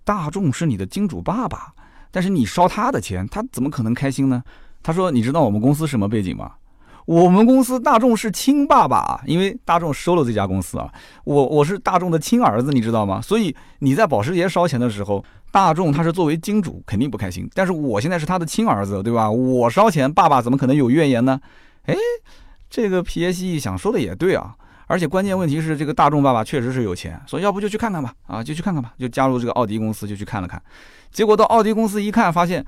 大众是你的金主爸爸，但是你烧他的钱，他怎么可能开心呢？他说：你知道我们公司什么背景吗？”我们公司大众是亲爸爸啊，因为大众收了这家公司啊，我我是大众的亲儿子，你知道吗？所以你在保时捷烧钱的时候，大众他是作为金主肯定不开心，但是我现在是他的亲儿子，对吧？我烧钱，爸爸怎么可能有怨言呢？哎，这个皮耶西一想说的也对啊，而且关键问题是这个大众爸爸确实是有钱，所以要不就去看看吧，啊，就去看看吧，就加入这个奥迪公司就去看了看，结果到奥迪公司一看，发现，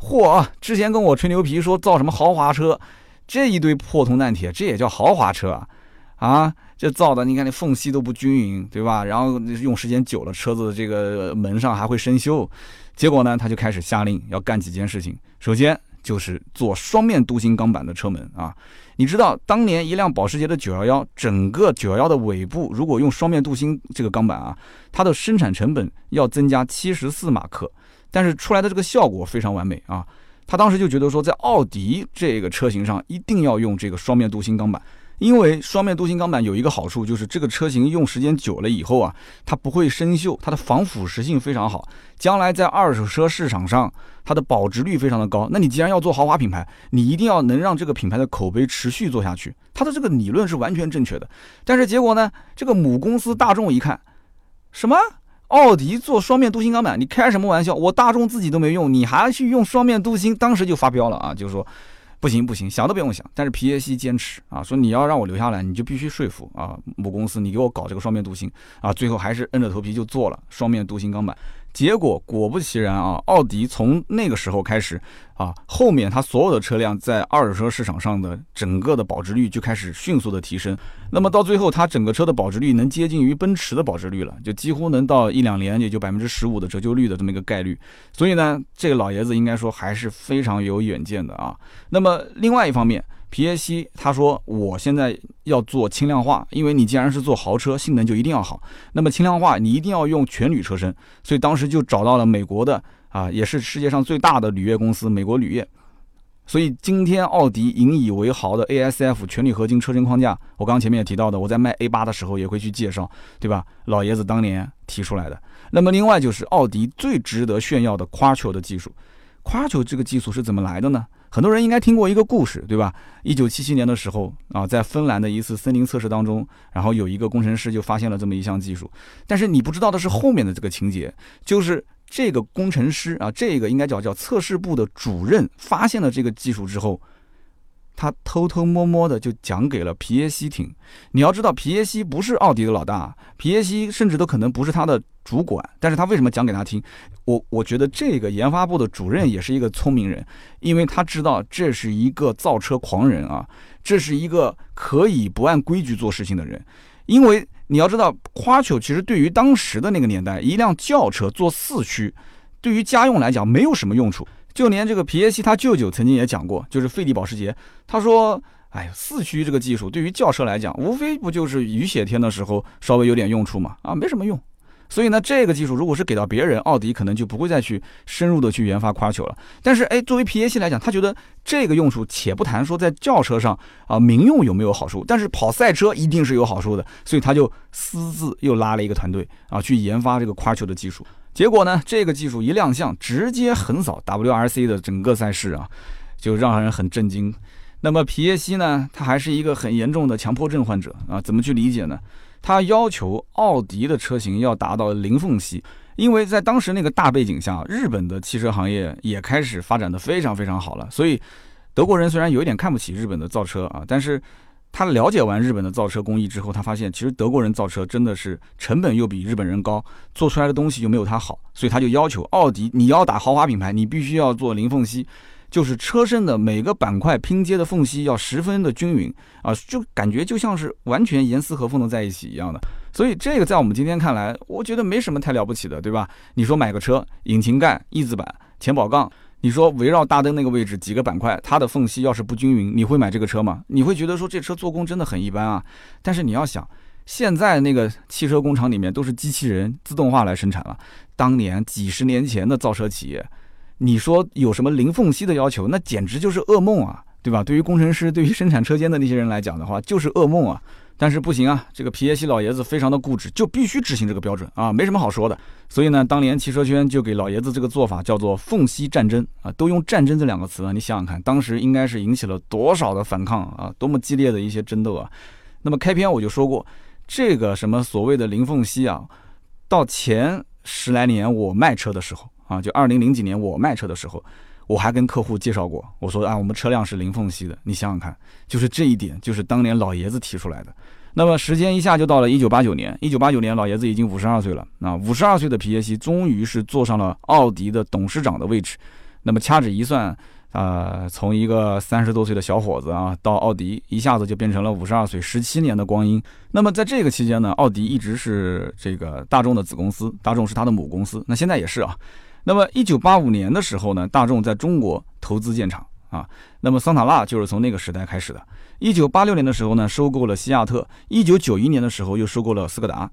嚯，之前跟我吹牛皮说造什么豪华车。这一堆破铜烂铁，这也叫豪华车啊？啊，这造的，你看那缝隙都不均匀，对吧？然后用时间久了，车子这个门上还会生锈。结果呢，他就开始下令要干几件事情。首先就是做双面镀锌钢板的车门啊。你知道，当年一辆保时捷的911，整个911的尾部如果用双面镀锌这个钢板啊，它的生产成本要增加七十四马克，但是出来的这个效果非常完美啊。他当时就觉得说，在奥迪这个车型上一定要用这个双面镀锌钢板，因为双面镀锌钢板有一个好处，就是这个车型用时间久了以后啊，它不会生锈，它的防腐蚀性非常好，将来在二手车市场上，它的保值率非常的高。那你既然要做豪华品牌，你一定要能让这个品牌的口碑持续做下去，他的这个理论是完全正确的。但是结果呢，这个母公司大众一看，什么？奥迪做双面镀锌钢板，你开什么玩笑？我大众自己都没用，你还去用双面镀锌？当时就发飙了啊，就是说，不行不行，想都不用想。但是皮耶西坚持啊，说你要让我留下来，你就必须说服啊母公司，你给我搞这个双面镀锌啊。最后还是硬着头皮就做了双面镀锌钢板。结果果不其然啊，奥迪从那个时候开始啊，后面它所有的车辆在二手车市场上的整个的保值率就开始迅速的提升。那么到最后，它整个车的保值率能接近于奔驰的保值率了，就几乎能到一两年也就百分之十五的折旧率的这么一个概率。所以呢，这个老爷子应该说还是非常有远见的啊。那么另外一方面，皮耶西他说：“我现在要做轻量化，因为你既然是做豪车，性能就一定要好。那么轻量化，你一定要用全铝车身。所以当时就找到了美国的啊，也是世界上最大的铝业公司——美国铝业。所以今天奥迪引以为豪的 ASF 全铝合金车身框架，我刚刚前面也提到的，我在卖 A 八的时候也会去介绍，对吧？老爷子当年提出来的。那么另外就是奥迪最值得炫耀的 Quattro 的技术，Quattro 这个技术是怎么来的呢？”很多人应该听过一个故事，对吧？一九七七年的时候啊，在芬兰的一次森林测试当中，然后有一个工程师就发现了这么一项技术。但是你不知道的是后面的这个情节，就是这个工程师啊，这个应该叫叫测试部的主任发现了这个技术之后，他偷偷摸摸的就讲给了皮耶西听。你要知道，皮耶西不是奥迪的老大，皮耶西甚至都可能不是他的主管，但是他为什么讲给他听？我我觉得这个研发部的主任也是一个聪明人，因为他知道这是一个造车狂人啊，这是一个可以不按规矩做事情的人。因为你要知道，夸球其实对于当时的那个年代，一辆轿车做四驱，对于家用来讲没有什么用处。就连这个皮耶希他舅舅曾经也讲过，就是费迪保时捷，他说。哎呀，四驱这个技术对于轿车来讲，无非不就是雨雪天的时候稍微有点用处嘛？啊，没什么用。所以呢，这个技术如果是给到别人，奥迪可能就不会再去深入的去研发夸球了。但是，哎，作为皮耶希来讲，他觉得这个用处，且不谈说在轿车上啊民用有没有好处，但是跑赛车一定是有好处的。所以他就私自又拉了一个团队啊去研发这个夸球的技术。结果呢，这个技术一亮相，直接横扫 WRC 的整个赛事啊，就让人很震惊。那么皮耶希呢？他还是一个很严重的强迫症患者啊？怎么去理解呢？他要求奥迪的车型要达到零缝隙，因为在当时那个大背景下，日本的汽车行业也开始发展的非常非常好了。所以德国人虽然有一点看不起日本的造车啊，但是他了解完日本的造车工艺之后，他发现其实德国人造车真的是成本又比日本人高，做出来的东西又没有他好，所以他就要求奥迪，你要打豪华品牌，你必须要做零缝隙。就是车身的每个板块拼接的缝隙要十分的均匀啊，就感觉就像是完全严丝合缝的在一起一样的。所以这个在我们今天看来，我觉得没什么太了不起的，对吧？你说买个车，引擎盖、翼子板、前保杠，你说围绕大灯那个位置几个板块，它的缝隙要是不均匀，你会买这个车吗？你会觉得说这车做工真的很一般啊？但是你要想，现在那个汽车工厂里面都是机器人自动化来生产了，当年几十年前的造车企业。你说有什么零缝隙的要求，那简直就是噩梦啊，对吧？对于工程师，*laughs* 对于生产车间的那些人来讲的话，就是噩梦啊。但是不行啊，这个皮耶希老爷子非常的固执，就必须执行这个标准啊，没什么好说的。所以呢，当年汽车圈就给老爷子这个做法叫做缝隙战争啊，都用战争这两个词啊。你想想看，当时应该是引起了多少的反抗啊，多么激烈的一些争斗啊。那么开篇我就说过，这个什么所谓的零缝隙啊，到前十来年我卖车的时候。啊，就二零零几年我卖车的时候，我还跟客户介绍过，我说啊，我们车辆是零缝隙的。你想想看，就是这一点，就是当年老爷子提出来的。那么时间一下就到了一九八九年，一九八九年老爷子已经五十二岁了。啊，五十二岁的皮耶希终于是坐上了奥迪的董事长的位置。那么掐指一算。啊，从一个三十多岁的小伙子啊，到奥迪，一下子就变成了五十二岁，十七年的光阴。那么在这个期间呢，奥迪一直是这个大众的子公司，大众是他的母公司。那现在也是啊。那么一九八五年的时候呢，大众在中国投资建厂啊。那么桑塔纳就是从那个时代开始的。一九八六年的时候呢，收购了西亚特。一九九一年的时候又收购了斯柯达。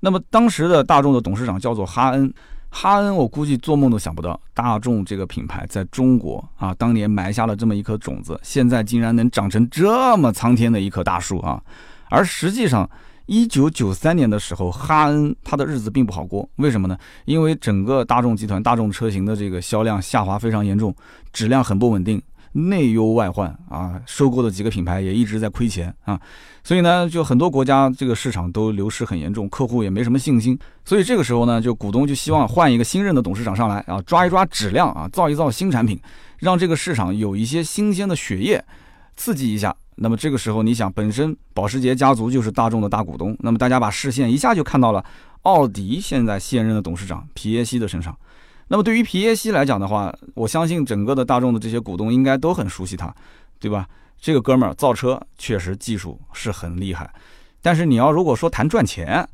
那么当时的大众的董事长叫做哈恩。哈恩，我估计做梦都想不到，大众这个品牌在中国啊，当年埋下了这么一颗种子，现在竟然能长成这么苍天的一棵大树啊！而实际上，一九九三年的时候，哈恩他的日子并不好过，为什么呢？因为整个大众集团大众车型的这个销量下滑非常严重，质量很不稳定。内忧外患啊，收购的几个品牌也一直在亏钱啊，所以呢，就很多国家这个市场都流失很严重，客户也没什么信心，所以这个时候呢，就股东就希望换一个新任的董事长上来啊，抓一抓质量啊，造一造新产品，让这个市场有一些新鲜的血液，刺激一下。那么这个时候，你想，本身保时捷家族就是大众的大股东，那么大家把视线一下就看到了奥迪现在现任的董事长皮耶希的身上。那么对于皮耶希来讲的话，我相信整个的大众的这些股东应该都很熟悉他，对吧？这个哥们儿造车确实技术是很厉害，但是你要如果说谈赚钱，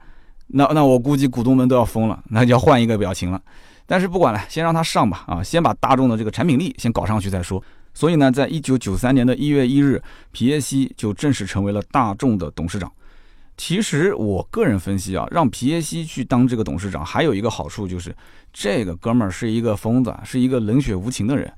那那我估计股东们都要疯了，那就要换一个表情了。但是不管了，先让他上吧，啊，先把大众的这个产品力先搞上去再说。所以呢，在一九九三年的一月一日，皮耶西就正式成为了大众的董事长。其实我个人分析啊，让皮耶西去当这个董事长，还有一个好处就是，这个哥们儿是一个疯子，是一个冷血无情的人。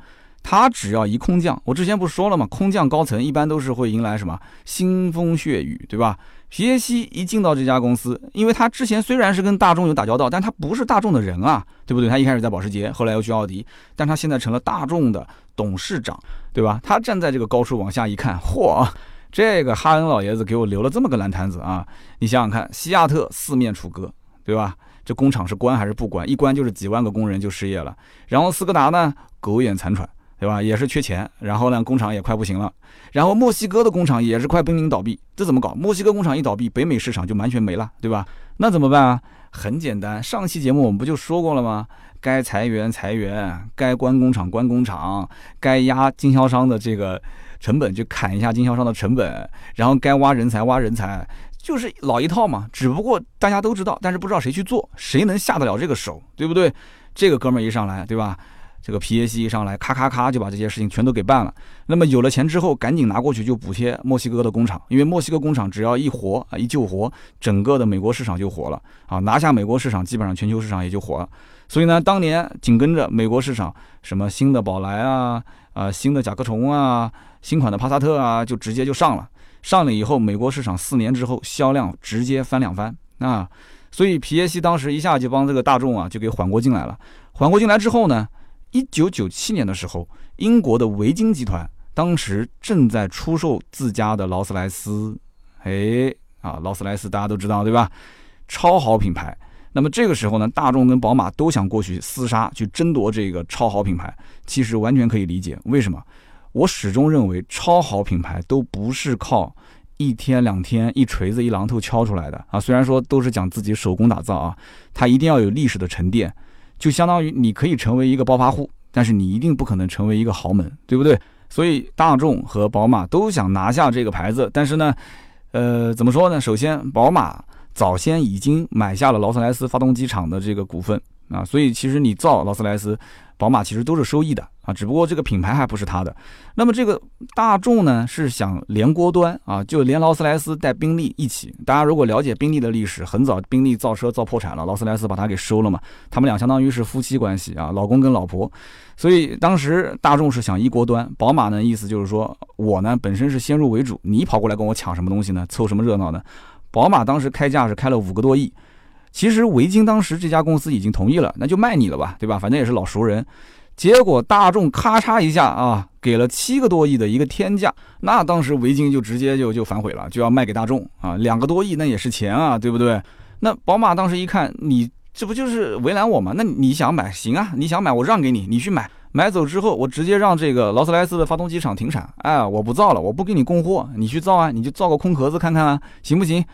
他只要一空降，我之前不是说了吗？空降高层一般都是会迎来什么腥风血雨，对吧？皮耶希一进到这家公司，因为他之前虽然是跟大众有打交道，但他不是大众的人啊，对不对？他一开始在保时捷，后来又去奥迪，但他现在成了大众的董事长，对吧？他站在这个高处往下一看，嚯！这个哈恩老爷子给我留了这么个烂摊子啊！你想想看，西亚特四面楚歌，对吧？这工厂是关还是不关？一关就是几万个工人就失业了。然后斯柯达呢，苟延残喘对吧？也是缺钱，然后呢，工厂也快不行了。然后墨西哥的工厂也是快濒临倒闭，这怎么搞？墨西哥工厂一倒闭，北美市场就完全没了，对吧？那怎么办啊？很简单，上期节目我们不就说过了吗？该裁员裁员，该关工厂关工厂，该压经销商的这个成本就砍一下经销商的成本，然后该挖人才挖人才，就是老一套嘛。只不过大家都知道，但是不知道谁去做，谁能下得了这个手，对不对？这个哥们儿一上来，对吧？这个皮耶西一上来，咔咔咔就把这些事情全都给办了。那么有了钱之后，赶紧拿过去就补贴墨西哥的工厂，因为墨西哥工厂只要一活啊，一救活，整个的美国市场就活了啊！拿下美国市场，基本上全球市场也就活了。所以呢，当年紧跟着美国市场，什么新的宝来啊，啊新的甲壳虫啊，新款的帕萨特啊，就直接就上了。上了以后，美国市场四年之后销量直接翻两番啊！所以皮耶西当时一下就帮这个大众啊就给缓过劲来了。缓过劲来之后呢？一九九七年的时候，英国的维京集团当时正在出售自家的劳斯莱斯，哎，啊，劳斯莱斯大家都知道对吧？超好品牌。那么这个时候呢，大众跟宝马都想过去厮杀，去争夺这个超好品牌。其实完全可以理解，为什么？我始终认为，超好品牌都不是靠一天两天一锤子一榔头敲出来的啊。虽然说都是讲自己手工打造啊，它一定要有历史的沉淀。就相当于你可以成为一个暴发户，但是你一定不可能成为一个豪门，对不对？所以大众和宝马都想拿下这个牌子，但是呢，呃，怎么说呢？首先，宝马早先已经买下了劳斯莱斯发动机厂的这个股份啊，所以其实你造劳斯莱斯。宝马其实都是收益的啊，只不过这个品牌还不是它的。那么这个大众呢，是想连锅端啊，就连劳斯莱斯带宾利一起。大家如果了解宾利的历史，很早宾利造车造破产了，劳斯莱斯把它给收了嘛。他们俩相当于是夫妻关系啊，老公跟老婆。所以当时大众是想一锅端，宝马呢意思就是说我呢本身是先入为主，你跑过来跟我抢什么东西呢？凑什么热闹呢？宝马当时开价是开了五个多亿。其实维京当时这家公司已经同意了，那就卖你了吧，对吧？反正也是老熟人。结果大众咔嚓一下啊，给了七个多亿的一个天价，那当时维京就直接就就反悔了，就要卖给大众啊，两个多亿那也是钱啊，对不对？那宝马当时一看，你这不就是为难我吗？那你想买行啊，你想买我让给你，你去买，买走之后我直接让这个劳斯莱斯的发动机厂停产，哎，我不造了，我不给你供货，你去造啊，你就造个空壳子看看啊，行不行？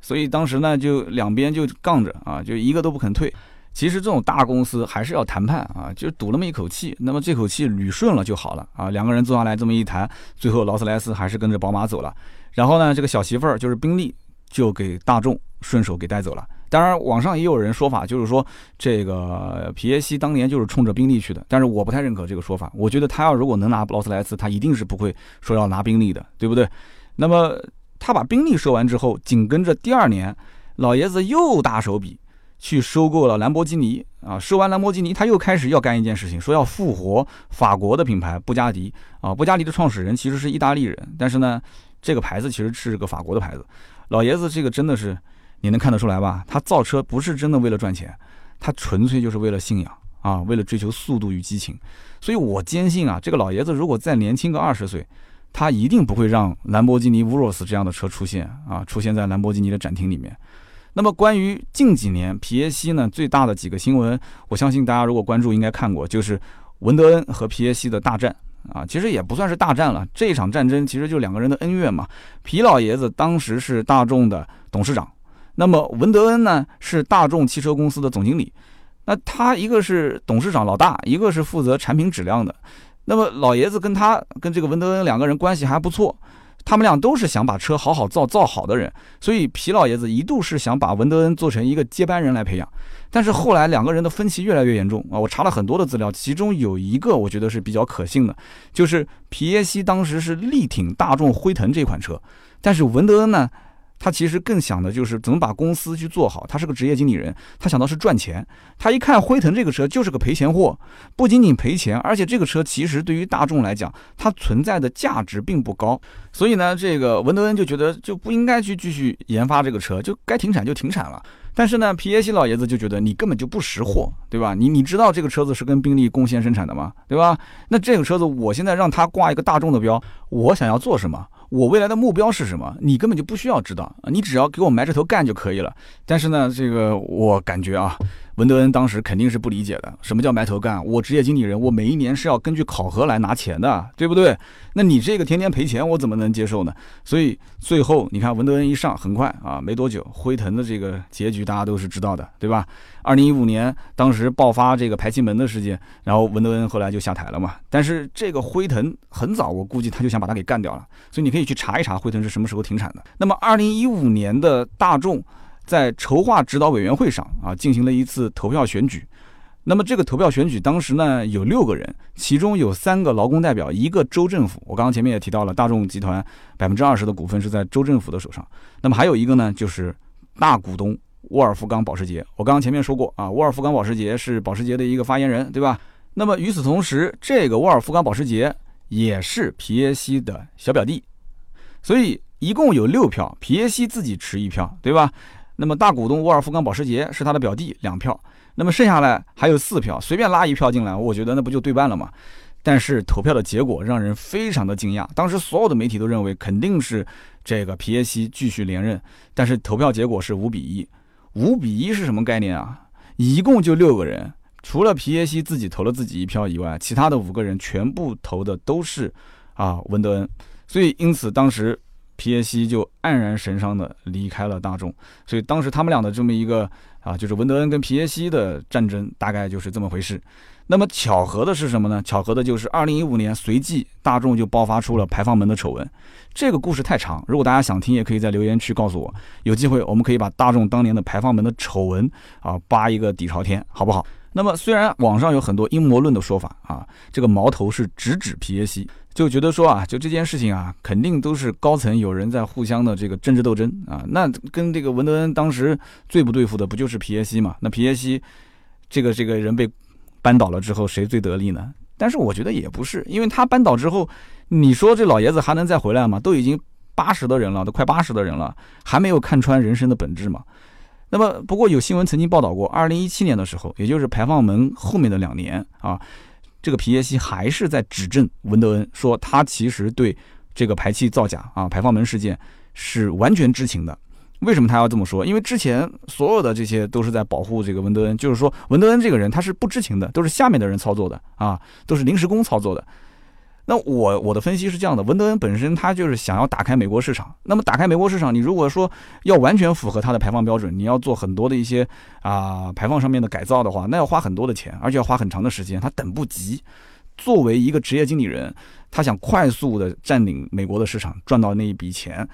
所以当时呢，就两边就杠着啊，就一个都不肯退。其实这种大公司还是要谈判啊，就赌那么一口气，那么这口气捋顺了就好了啊。两个人坐下来这么一谈，最后劳斯莱斯还是跟着宝马走了。然后呢，这个小媳妇儿就是宾利，就给大众顺手给带走了。当然，网上也有人说法，就是说这个皮耶西当年就是冲着宾利去的，但是我不太认可这个说法。我觉得他要如果能拿劳斯莱斯，他一定是不会说要拿宾利的，对不对？那么。他把宾利收完之后，紧跟着第二年，老爷子又大手笔去收购了兰博基尼啊！收完兰博基尼，他又开始要干一件事情，说要复活法国的品牌布加迪啊！布加迪的创始人其实是意大利人，但是呢，这个牌子其实是个法国的牌子。老爷子这个真的是你能看得出来吧？他造车不是真的为了赚钱，他纯粹就是为了信仰啊，为了追求速度与激情。所以我坚信啊，这个老爷子如果再年轻个二十岁。他一定不会让兰博基尼 Urus 这样的车出现啊，出现在兰博基尼的展厅里面。那么关于近几年皮耶西呢最大的几个新闻，我相信大家如果关注应该看过，就是文德恩和皮耶西的大战啊，其实也不算是大战了，这一场战争其实就两个人的恩怨嘛。皮老爷子当时是大众的董事长，那么文德恩呢是大众汽车公司的总经理，那他一个是董事长老大，一个是负责产品质量的。那么老爷子跟他跟这个文德恩两个人关系还不错，他们俩都是想把车好好造造好的人，所以皮老爷子一度是想把文德恩做成一个接班人来培养，但是后来两个人的分歧越来越严重啊！我查了很多的资料，其中有一个我觉得是比较可信的，就是皮耶西当时是力挺大众辉腾这款车，但是文德恩呢？他其实更想的就是怎么把公司去做好。他是个职业经理人，他想到是赚钱。他一看辉腾这个车就是个赔钱货，不仅仅赔钱，而且这个车其实对于大众来讲，它存在的价值并不高。所以呢，这个文德恩就觉得就不应该去继续研发这个车，就该停产就停产了。但是呢，皮耶西老爷子就觉得你根本就不识货，对吧？你你知道这个车子是跟宾利共线生产的吗？对吧？那这个车子我现在让他挂一个大众的标，我想要做什么？我未来的目标是什么？你根本就不需要知道，你只要给我埋着头干就可以了。但是呢，这个我感觉啊，文德恩当时肯定是不理解的，什么叫埋头干？我职业经理人，我每一年是要根据考核来拿钱的，对不对？那你这个天天赔钱，我怎么能接受呢？*laughs* 所以最后你看文德恩一上，很快啊，没多久，辉腾的这个结局大家都是知道的，对吧？二零一五年当时爆发这个排气门的事件，然后文德恩后来就下台了嘛。但是这个辉腾很早，我估计他就想把他给干掉了，所以你可以去查一查辉腾是什么时候停产的。那么二零一五年的大众。在筹划指导委员会上啊，进行了一次投票选举。那么这个投票选举当时呢，有六个人，其中有三个劳工代表，一个州政府。我刚刚前面也提到了，大众集团百分之二十的股份是在州政府的手上。那么还有一个呢，就是大股东沃尔夫冈保时捷。我刚刚前面说过啊，沃尔夫冈保时捷是保时捷的一个发言人，对吧？那么与此同时，这个沃尔夫冈保时捷也是皮耶西的小表弟，所以一共有六票，皮耶西自己持一票，对吧？那么大股东沃尔夫冈保时捷是他的表弟两票，那么剩下来还有四票，随便拉一票进来，我觉得那不就对半了吗？但是投票的结果让人非常的惊讶，当时所有的媒体都认为肯定是这个皮耶西继续连任，但是投票结果是五比一，五比一是什么概念啊？一共就六个人，除了皮耶西自己投了自己一票以外，其他的五个人全部投的都是啊文德恩，所以因此当时。皮耶西就黯然神伤的离开了大众，所以当时他们俩的这么一个啊，就是文德恩跟皮耶西的战争，大概就是这么回事。那么巧合的是什么呢？巧合的就是二零一五年，随即大众就爆发出了排放门的丑闻。这个故事太长，如果大家想听，也可以在留言区告诉我。有机会我们可以把大众当年的排放门的丑闻啊扒一个底朝天，好不好？那么虽然网上有很多阴谋论的说法啊，这个矛头是直指皮耶西。就觉得说啊，就这件事情啊，肯定都是高层有人在互相的这个政治斗争啊。那跟这个文德恩当时最不对付的不就是皮耶西嘛？那皮耶西这个这个人被扳倒了之后，谁最得利呢？但是我觉得也不是，因为他扳倒之后，你说这老爷子还能再回来吗？都已经八十的人了，都快八十的人了，还没有看穿人生的本质嘛？那么不过有新闻曾经报道过，二零一七年的时候，也就是排放门后面的两年啊。这个皮耶西还是在指证文德恩，说他其实对这个排气造假啊、排放门事件是完全知情的。为什么他要这么说？因为之前所有的这些都是在保护这个文德恩，就是说文德恩这个人他是不知情的，都是下面的人操作的啊，都是临时工操作的。那我我的分析是这样的，文德恩本身他就是想要打开美国市场。那么打开美国市场，你如果说要完全符合他的排放标准，你要做很多的一些啊排放上面的改造的话，那要花很多的钱，而且要花很长的时间，他等不及。作为一个职业经理人，他想快速的占领美国的市场，赚到那一笔钱。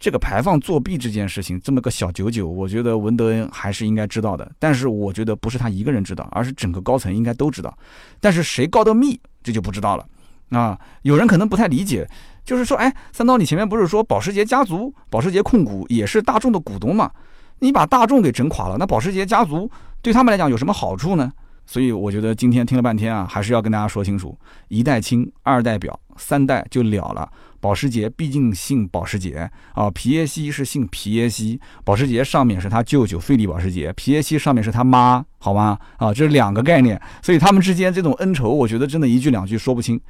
这个排放作弊这件事情，这么个小九九，我觉得文德恩还是应该知道的。但是我觉得不是他一个人知道，而是整个高层应该都知道。但是谁告的密，这就不知道了。啊，有人可能不太理解，就是说，哎，三刀，你前面不是说保时捷家族、保时捷控股也是大众的股东嘛？你把大众给整垮了，那保时捷家族对他们来讲有什么好处呢？所以我觉得今天听了半天啊，还是要跟大家说清楚：一代亲，二代表，三代就了了。保时捷毕竟姓保时捷啊，皮耶西是姓皮耶西，保时捷上面是他舅舅费利保时捷，皮耶西上面是他妈，好吗？啊，这是两个概念，所以他们之间这种恩仇，我觉得真的一句两句说不清。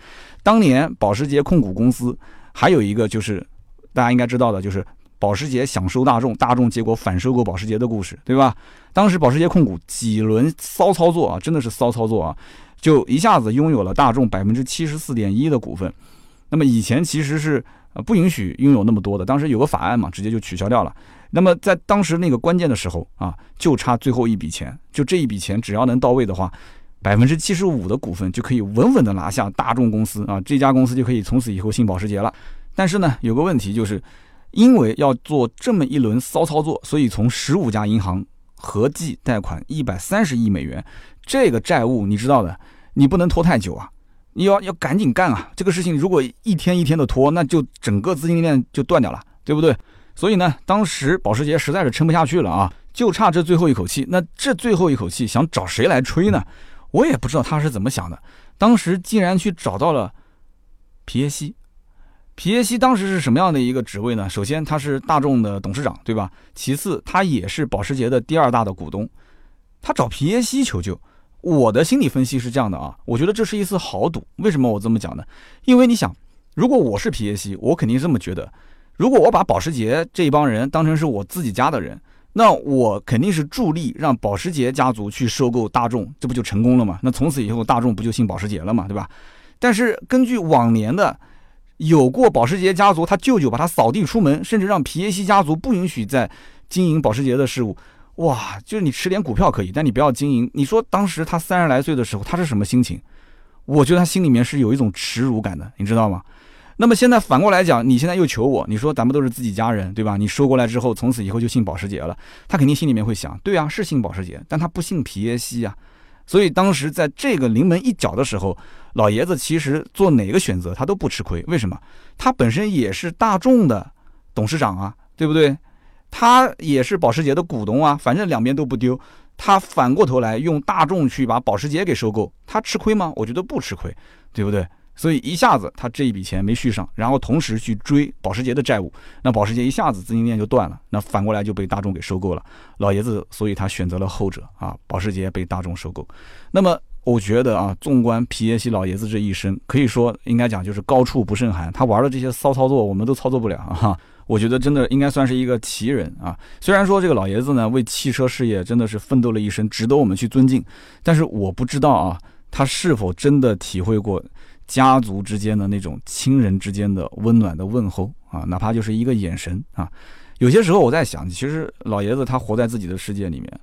当年保时捷控股公司还有一个就是大家应该知道的，就是保时捷想收大众，大众结果反收购保时捷的故事，对吧？当时保时捷控股几轮骚操作啊，真的是骚操作啊，就一下子拥有了大众百分之七十四点一的股份。那么以前其实是呃不允许拥有那么多的，当时有个法案嘛，直接就取消掉了。那么在当时那个关键的时候啊，就差最后一笔钱，就这一笔钱只要能到位的话，百分之七十五的股份就可以稳稳的拿下大众公司啊，这家公司就可以从此以后姓保时捷了。但是呢，有个问题就是，因为要做这么一轮骚操作，所以从十五家银行合计贷款一百三十亿美元，这个债务你知道的，你不能拖太久啊。你要要赶紧干啊！这个事情如果一天一天的拖，那就整个资金链就断掉了，对不对？所以呢，当时保时捷实在是撑不下去了啊，就差这最后一口气。那这最后一口气想找谁来吹呢？我也不知道他是怎么想的。当时竟然去找到了皮耶西。皮耶西当时是什么样的一个职位呢？首先他是大众的董事长，对吧？其次他也是保时捷的第二大的股东。他找皮耶西求救。我的心理分析是这样的啊，我觉得这是一次豪赌。为什么我这么讲呢？因为你想，如果我是皮耶西，我肯定这么觉得。如果我把保时捷这一帮人当成是我自己家的人，那我肯定是助力让保时捷家族去收购大众，这不就成功了吗？那从此以后大众不就姓保时捷了嘛，对吧？但是根据往年的有过保时捷家族，他舅舅把他扫地出门，甚至让皮耶西家族不允许再经营保时捷的事物。哇，就是你持点股票可以，但你不要经营。你说当时他三十来岁的时候，他是什么心情？我觉得他心里面是有一种耻辱感的，你知道吗？那么现在反过来讲，你现在又求我，你说咱们都是自己家人，对吧？你收过来之后，从此以后就姓保时捷了。他肯定心里面会想，对啊，是姓保时捷，但他不姓皮耶西啊。所以当时在这个临门一脚的时候，老爷子其实做哪个选择他都不吃亏。为什么？他本身也是大众的董事长啊，对不对？他也是保时捷的股东啊，反正两边都不丢。他反过头来用大众去把保时捷给收购，他吃亏吗？我觉得不吃亏，对不对？所以一下子他这一笔钱没续上，然后同时去追保时捷的债务，那保时捷一下子资金链就断了，那反过来就被大众给收购了。老爷子，所以他选择了后者啊，保时捷被大众收购。那么我觉得啊，纵观皮耶西老爷子这一生，可以说应该讲就是高处不胜寒，他玩的这些骚操作我们都操作不了啊。我觉得真的应该算是一个奇人啊。虽然说这个老爷子呢为汽车事业真的是奋斗了一生，值得我们去尊敬，但是我不知道啊，他是否真的体会过。家族之间的那种亲人之间的温暖的问候啊，哪怕就是一个眼神啊，有些时候我在想，其实老爷子他活在自己的世界里面，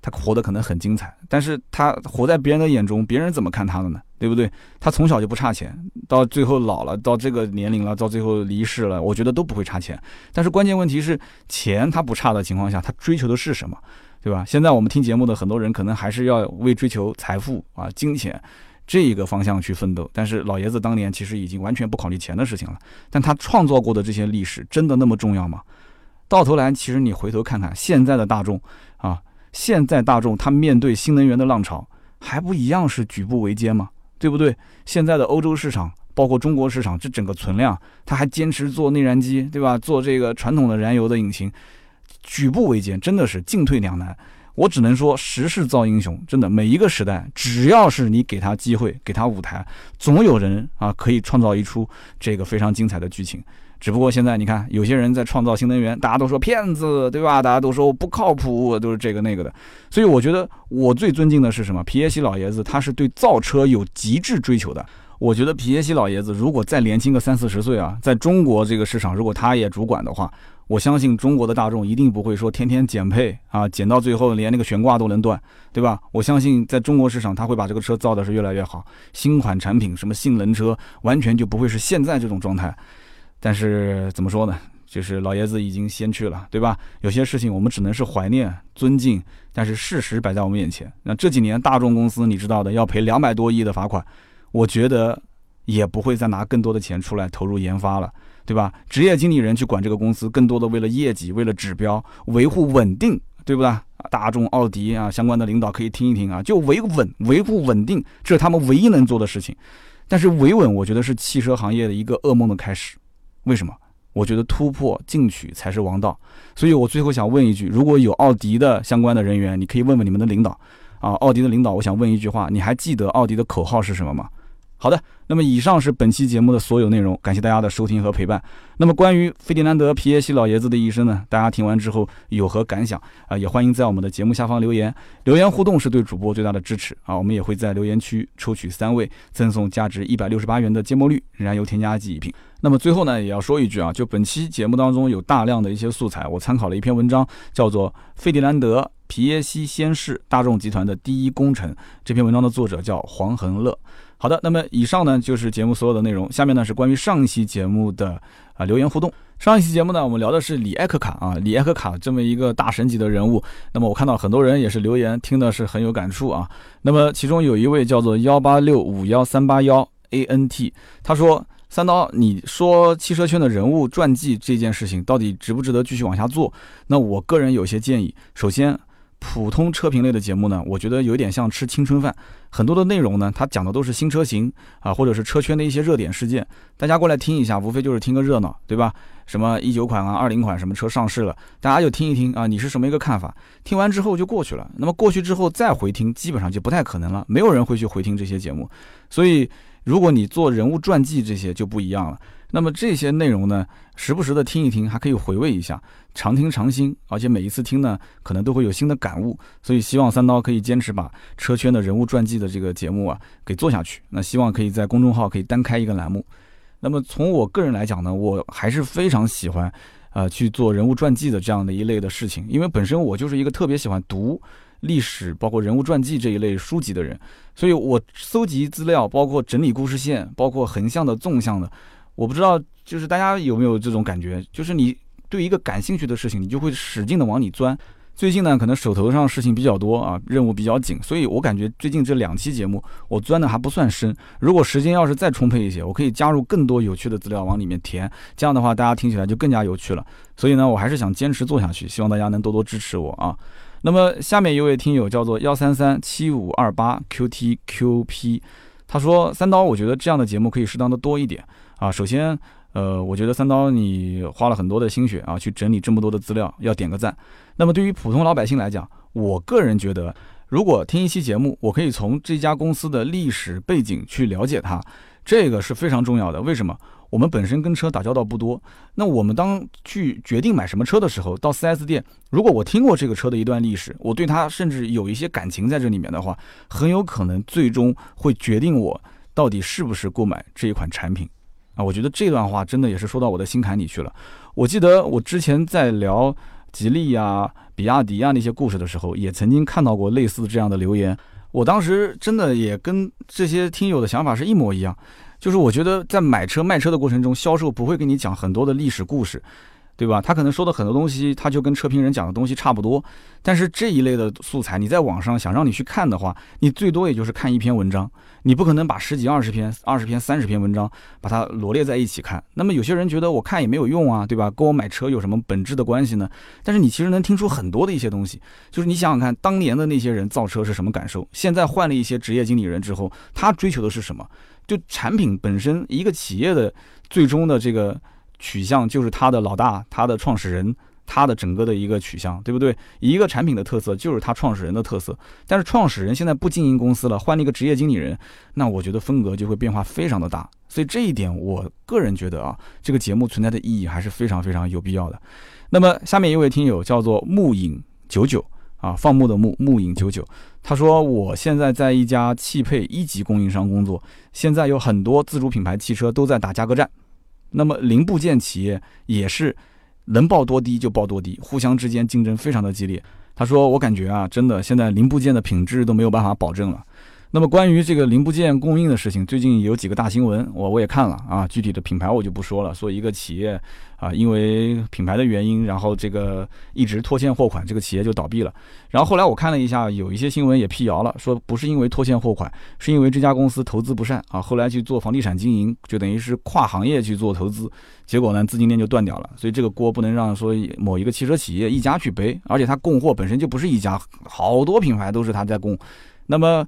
他活得可能很精彩，但是他活在别人的眼中，别人怎么看他的呢？对不对？他从小就不差钱，到最后老了，到这个年龄了，到最后离世了，我觉得都不会差钱。但是关键问题是，钱他不差的情况下，他追求的是什么？对吧？现在我们听节目的很多人，可能还是要为追求财富啊、金钱。这一个方向去奋斗，但是老爷子当年其实已经完全不考虑钱的事情了。但他创造过的这些历史真的那么重要吗？到头来，其实你回头看看现在的大众，现在大众他面对新能源的浪潮，还不一样是举步维艰吗？对不对？现在的欧洲市场，包括中国市场，这整个存量，他还坚持做内燃机，对吧？做这个传统的燃油的引擎，举步维艰，真的是进退两难。我只能说，时势造英雄，真的，每一个时代，只要是你给他机会，给他舞台，总有人啊可以创造一出这个非常精彩的剧情。只不过现在你看，有些人在创造新能源，大家都说骗子，对吧？大家都说不靠谱，都是这个那个的。所以我觉得，我最尊敬的是什么？皮耶西老爷子，他是对造车有极致追求的。我觉得皮耶西老爷子如果再年轻个三四十岁啊，在中国这个市场，如果他也主管的话。我相信中国的大众一定不会说天天减配啊，减到最后连那个悬挂都能断，对吧？我相信在中国市场，他会把这个车造的是越来越好，新款产品什么性能车，完全就不会是现在这种状态。但是怎么说呢？就是老爷子已经先去了，对吧？有些事情我们只能是怀念、尊敬，但是事实摆在我们眼前。那这几年大众公司你知道的，要赔两百多亿的罚款，我觉得也不会再拿更多的钱出来投入研发了。对吧？职业经理人去管这个公司，更多的为了业绩，为了指标，维护稳定，对不对？大众、奥迪啊，相关的领导可以听一听啊，就维稳、维护稳定，这是他们唯一能做的事情。但是维稳，我觉得是汽车行业的一个噩梦的开始。为什么？我觉得突破进取才是王道。所以我最后想问一句：如果有奥迪的相关的人员，你可以问问你们的领导啊，奥迪的领导，我想问一句话：你还记得奥迪的口号是什么吗？好的，那么以上是本期节目的所有内容，感谢大家的收听和陪伴。那么关于费迪南德皮耶西老爷子的一生呢，大家听完之后有何感想啊？也欢迎在我们的节目下方留言，留言互动是对主播最大的支持啊！我们也会在留言区抽取三位，赠送价值一百六十八元的芥末绿燃油添加剂一瓶。那么最后呢，也要说一句啊，就本期节目当中有大量的一些素材，我参考了一篇文章，叫做《费迪南德皮耶西先世大众集团的第一功臣》。这篇文章的作者叫黄恒乐。好的，那么以上呢就是节目所有的内容。下面呢是关于上一期节目的啊留言互动。上一期节目呢，我们聊的是李艾克卡啊，李艾克卡这么一个大神级的人物。那么我看到很多人也是留言，听的是很有感触啊。那么其中有一位叫做幺八六五幺三八幺 A N T，他说：“三刀，你说汽车圈的人物传记这件事情到底值不值得继续往下做？那我个人有些建议。首先。”普通车评类的节目呢，我觉得有点像吃青春饭，很多的内容呢，它讲的都是新车型啊，或者是车圈的一些热点事件，大家过来听一下，无非就是听个热闹，对吧？什么一九款啊、二零款什么车上市了，大家就听一听啊，你是什么一个看法？听完之后就过去了。那么过去之后再回听，基本上就不太可能了，没有人会去回听这些节目。所以，如果你做人物传记这些就不一样了。那么这些内容呢，时不时的听一听，还可以回味一下，常听常新，而且每一次听呢，可能都会有新的感悟。所以希望三刀可以坚持把车圈的人物传记的这个节目啊给做下去。那希望可以在公众号可以单开一个栏目。那么从我个人来讲呢，我还是非常喜欢，呃，去做人物传记的这样的一类的事情，因为本身我就是一个特别喜欢读历史，包括人物传记这一类书籍的人，所以我搜集资料，包括整理故事线，包括横向的、纵向的。我不知道，就是大家有没有这种感觉，就是你对一个感兴趣的事情，你就会使劲的往里钻。最近呢，可能手头上事情比较多啊，任务比较紧，所以我感觉最近这两期节目我钻的还不算深。如果时间要是再充沛一些，我可以加入更多有趣的资料往里面填，这样的话大家听起来就更加有趣了。所以呢，我还是想坚持做下去，希望大家能多多支持我啊。那么下面一位听友叫做幺三三七五二八 qtqp，他说三刀，我觉得这样的节目可以适当的多一点。啊，首先，呃，我觉得三刀你花了很多的心血啊，去整理这么多的资料，要点个赞。那么对于普通老百姓来讲，我个人觉得，如果听一期节目，我可以从这家公司的历史背景去了解它，这个是非常重要的。为什么？我们本身跟车打交道不多，那我们当去决定买什么车的时候，到 4S 店，如果我听过这个车的一段历史，我对它甚至有一些感情在这里面的话，很有可能最终会决定我到底是不是购买这一款产品。啊，我觉得这段话真的也是说到我的心坎里去了。我记得我之前在聊吉利呀、比亚迪啊那些故事的时候，也曾经看到过类似这样的留言。我当时真的也跟这些听友的想法是一模一样，就是我觉得在买车卖车的过程中，销售不会跟你讲很多的历史故事。对吧？他可能说的很多东西，他就跟车评人讲的东西差不多。但是这一类的素材，你在网上想让你去看的话，你最多也就是看一篇文章，你不可能把十几、二十篇、二十篇、三十篇文章把它罗列在一起看。那么有些人觉得我看也没有用啊，对吧？跟我买车有什么本质的关系呢？但是你其实能听出很多的一些东西，就是你想想看，当年的那些人造车是什么感受？现在换了一些职业经理人之后，他追求的是什么？就产品本身，一个企业的最终的这个。取向就是他的老大，他的创始人，他的整个的一个取向，对不对？一个产品的特色就是他创始人的特色。但是创始人现在不经营公司了，换了一个职业经理人，那我觉得风格就会变化非常的大。所以这一点，我个人觉得啊，这个节目存在的意义还是非常非常有必要的。那么下面一位听友叫做木影九九啊，放牧的牧，木影九九，他说我现在在一家汽配一级供应商工作，现在有很多自主品牌汽车都在打价格战。那么零部件企业也是能报多低就报多低，互相之间竞争非常的激烈。他说：“我感觉啊，真的现在零部件的品质都没有办法保证了。”那么关于这个零部件供应的事情，最近有几个大新闻，我我也看了啊。具体的品牌我就不说了，说一个企业啊，因为品牌的原因，然后这个一直拖欠货款，这个企业就倒闭了。然后后来我看了一下，有一些新闻也辟谣了，说不是因为拖欠货款，是因为这家公司投资不善啊。后来去做房地产经营，就等于是跨行业去做投资，结果呢资金链就断掉了。所以这个锅不能让说某一个汽车企业一家去背，而且它供货本身就不是一家，好多品牌都是他在供。那么。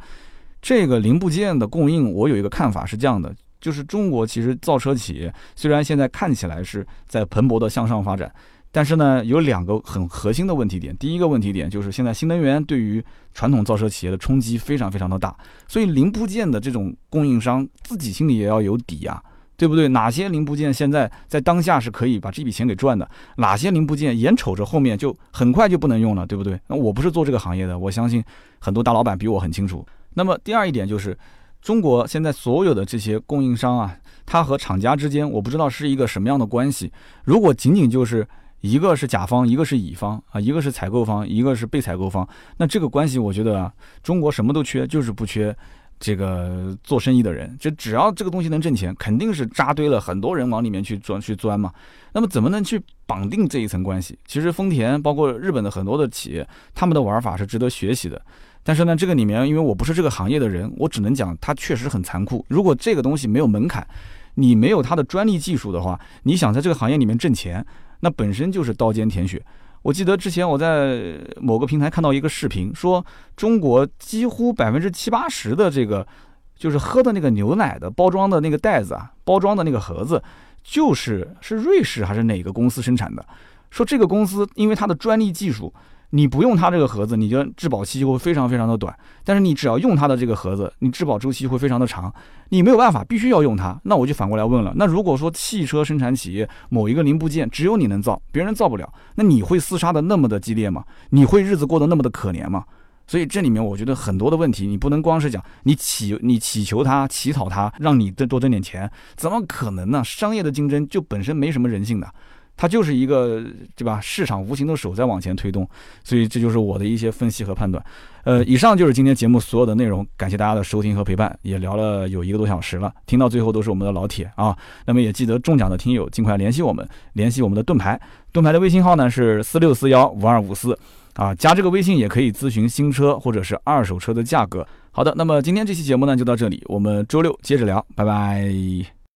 这个零部件的供应，我有一个看法是这样的，就是中国其实造车企业虽然现在看起来是在蓬勃的向上发展，但是呢，有两个很核心的问题点。第一个问题点就是现在新能源对于传统造车企业的冲击非常非常的大，所以零部件的这种供应商自己心里也要有底呀，对不对？哪些零部件现在在当下是可以把这笔钱给赚的？哪些零部件眼瞅着后面就很快就不能用了，对不对？那我不是做这个行业的，我相信很多大老板比我很清楚。那么第二一点就是，中国现在所有的这些供应商啊，它和厂家之间，我不知道是一个什么样的关系。如果仅仅就是一个是甲方，一个是乙方啊，一个是采购方，一个是被采购方，那这个关系，我觉得啊，中国什么都缺，就是不缺这个做生意的人。就只要这个东西能挣钱，肯定是扎堆了很多人往里面去钻去钻嘛。那么怎么能去绑定这一层关系？其实丰田包括日本的很多的企业，他们的玩法是值得学习的。但是呢，这个里面因为我不是这个行业的人，我只能讲它确实很残酷。如果这个东西没有门槛，你没有它的专利技术的话，你想在这个行业里面挣钱，那本身就是刀尖舔血。我记得之前我在某个平台看到一个视频，说中国几乎百分之七八十的这个就是喝的那个牛奶的包装的那个袋子啊，包装的那个盒子，就是是瑞士还是哪个公司生产的？说这个公司因为它的专利技术。你不用它这个盒子，你觉得质保期就会非常非常的短；但是你只要用它的这个盒子，你质保周期会非常的长。你没有办法，必须要用它。那我就反过来问了：那如果说汽车生产企业某一个零部件只有你能造，别人造不了，那你会厮杀的那么的激烈吗？你会日子过得那么的可怜吗？所以这里面我觉得很多的问题，你不能光是讲你祈你祈求他乞讨他，让你多多挣点钱，怎么可能呢？商业的竞争就本身没什么人性的，它就是一个对吧？市场无形的手在往前推动，所以这就是我的一些分析和判断。呃，以上就是今天节目所有的内容，感谢大家的收听和陪伴，也聊了有一个多小时了，听到最后都是我们的老铁啊。那么也记得中奖的听友尽快联系我们，联系我们的盾牌，盾牌的微信号呢是四六四幺五二五四。啊，加这个微信也可以咨询新车或者是二手车的价格。好的，那么今天这期节目呢就到这里，我们周六接着聊，拜拜。